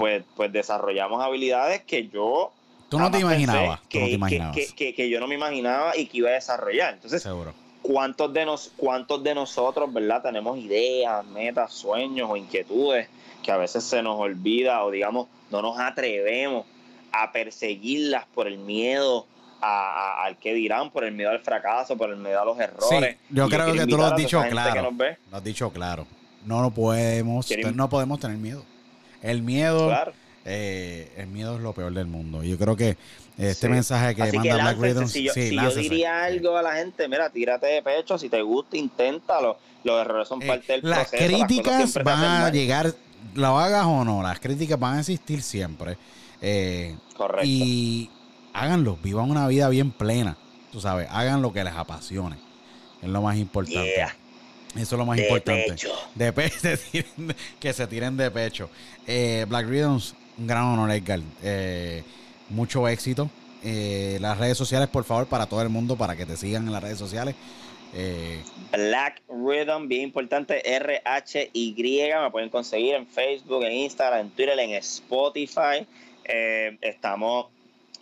pues, pues desarrollamos habilidades que yo Tú no te imaginabas, Que, no te que- imaginabas. que- que- que yo no me imaginaba y que iba a desarrollar. Entonces, Seguro. ¿cuántos de, nos, ¿cuántos de nosotros, verdad, tenemos ideas, metas, sueños o inquietudes que a veces se nos olvida o, digamos, no nos atrevemos a perseguirlas por el miedo a- a- al que dirán, por el miedo al fracaso, por el miedo a los errores? Sí, yo Y creo que tú lo has dicho claro. nos Lo has dicho claro. No lo podemos, no podemos tener miedo. El miedo, claro. eh, el miedo es lo peor del mundo. Yo creo que este Sí. mensaje que Así manda que Black Rhythm, si yo, sí, si yo diría algo a la gente, mira, tírate de pecho, si te gusta, inténtalo. Los errores son Eh, parte del las proceso. críticas van a llegar, lo hagas o no, las críticas van a existir siempre. Eh, Correcto. y háganlo, vivan una vida bien plena. Tú sabes, hagan lo que les apasione. Es lo más importante. Yeah. Eso es lo más De importante. pecho. De pe- se tiren de- que se tiren de pecho. Eh, Black Rhythms, un gran honor, Edgar. Eh, mucho éxito. Eh, las redes sociales, por favor, para todo el mundo, para que te sigan en las redes sociales. Eh, Black Rhythm, bien importante, R-H-Y, me pueden conseguir en Facebook, en Instagram, en Twitter, en Spotify. Estamos,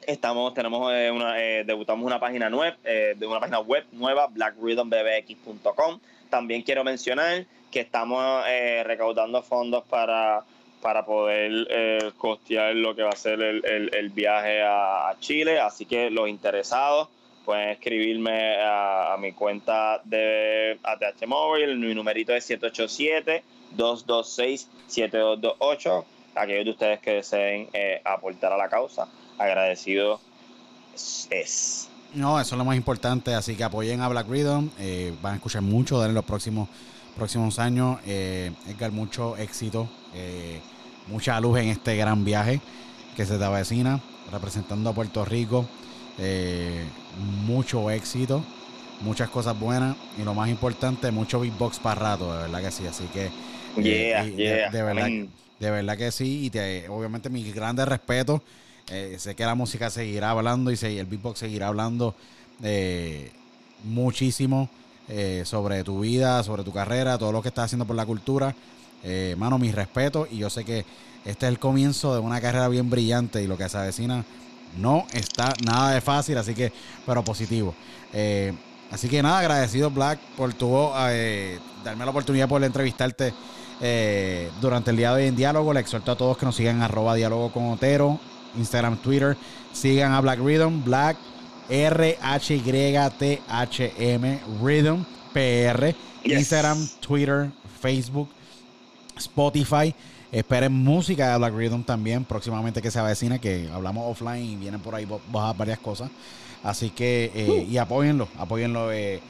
estamos, tenemos eh, una, eh, debutamos una página web, eh, de una página web nueva, blackrhythmbbx.com. También quiero mencionar que estamos eh, recaudando fondos para, para poder eh, costear lo que va a ser el, el- viaje a, Chile. Así que los interesados pueden escribirme a, mi cuenta de ATH Móvil. Mi numerito es 787-226-7228. Aquellos de ustedes que deseen eh, aportar a la causa, agradecido es. No, eso es lo más importante. Así que apoyen a Black Rhythm. eh, van a escuchar mucho de él en los próximos, próximos años. Eh, Edgar, mucho éxito. eh, mucha luz en este gran viaje que se te avecina. Representando a Puerto Rico. eh, mucho éxito. Muchas cosas buenas. Y lo más importante, mucho beatbox para rato. De verdad que sí. Así que. eh, Yeah, de- yeah. de verdad, Amén. de verdad que sí, y te, obviamente mi grande respeto. Eh, sé que la música seguirá hablando y el beatbox seguirá hablando eh, muchísimo eh, sobre tu vida, sobre tu carrera, todo lo que estás haciendo por la cultura. Mano, mis respetos y yo sé que este es el comienzo de una carrera bien brillante y lo que se avecina no está nada de fácil, así que, pero positivo. Así que nada, agradecido Black por tu, darme la oportunidad por entrevistarte durante el día de hoy en Diálogo. Le exhorto a todos que nos sigan arroba Diálogo con Otero, Instagram, Twitter. Sigan a Black Rhythm, Black R-H-Y-T-H-M Rhythm PR. Yes. Instagram, Twitter, Facebook, Spotify. Esperen música de Black Rhythm también próximamente que se avecina, que hablamos offline y vienen por ahí bajar varias cosas. Así que, eh, y apóyenlo, apóyenlo eh,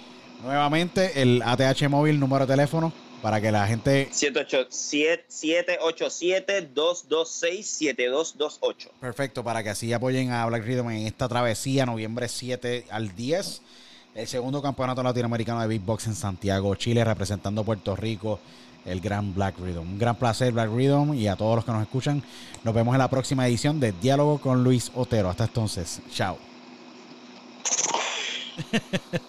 nuevamente. El ATH móvil, número de teléfono, para que la gente 787-226-7228. Perfecto, para que así apoyen a Black Rhythm en esta travesía, noviembre 7 al 10. El segundo campeonato latinoamericano de beatbox en Santiago, Chile, representando a Puerto Rico, el gran Black Rhythm. Un gran placer, Black Rhythm, y a todos los que nos escuchan. Nos vemos en la próxima edición de Diálogo con Luis Otero. Hasta entonces, chao.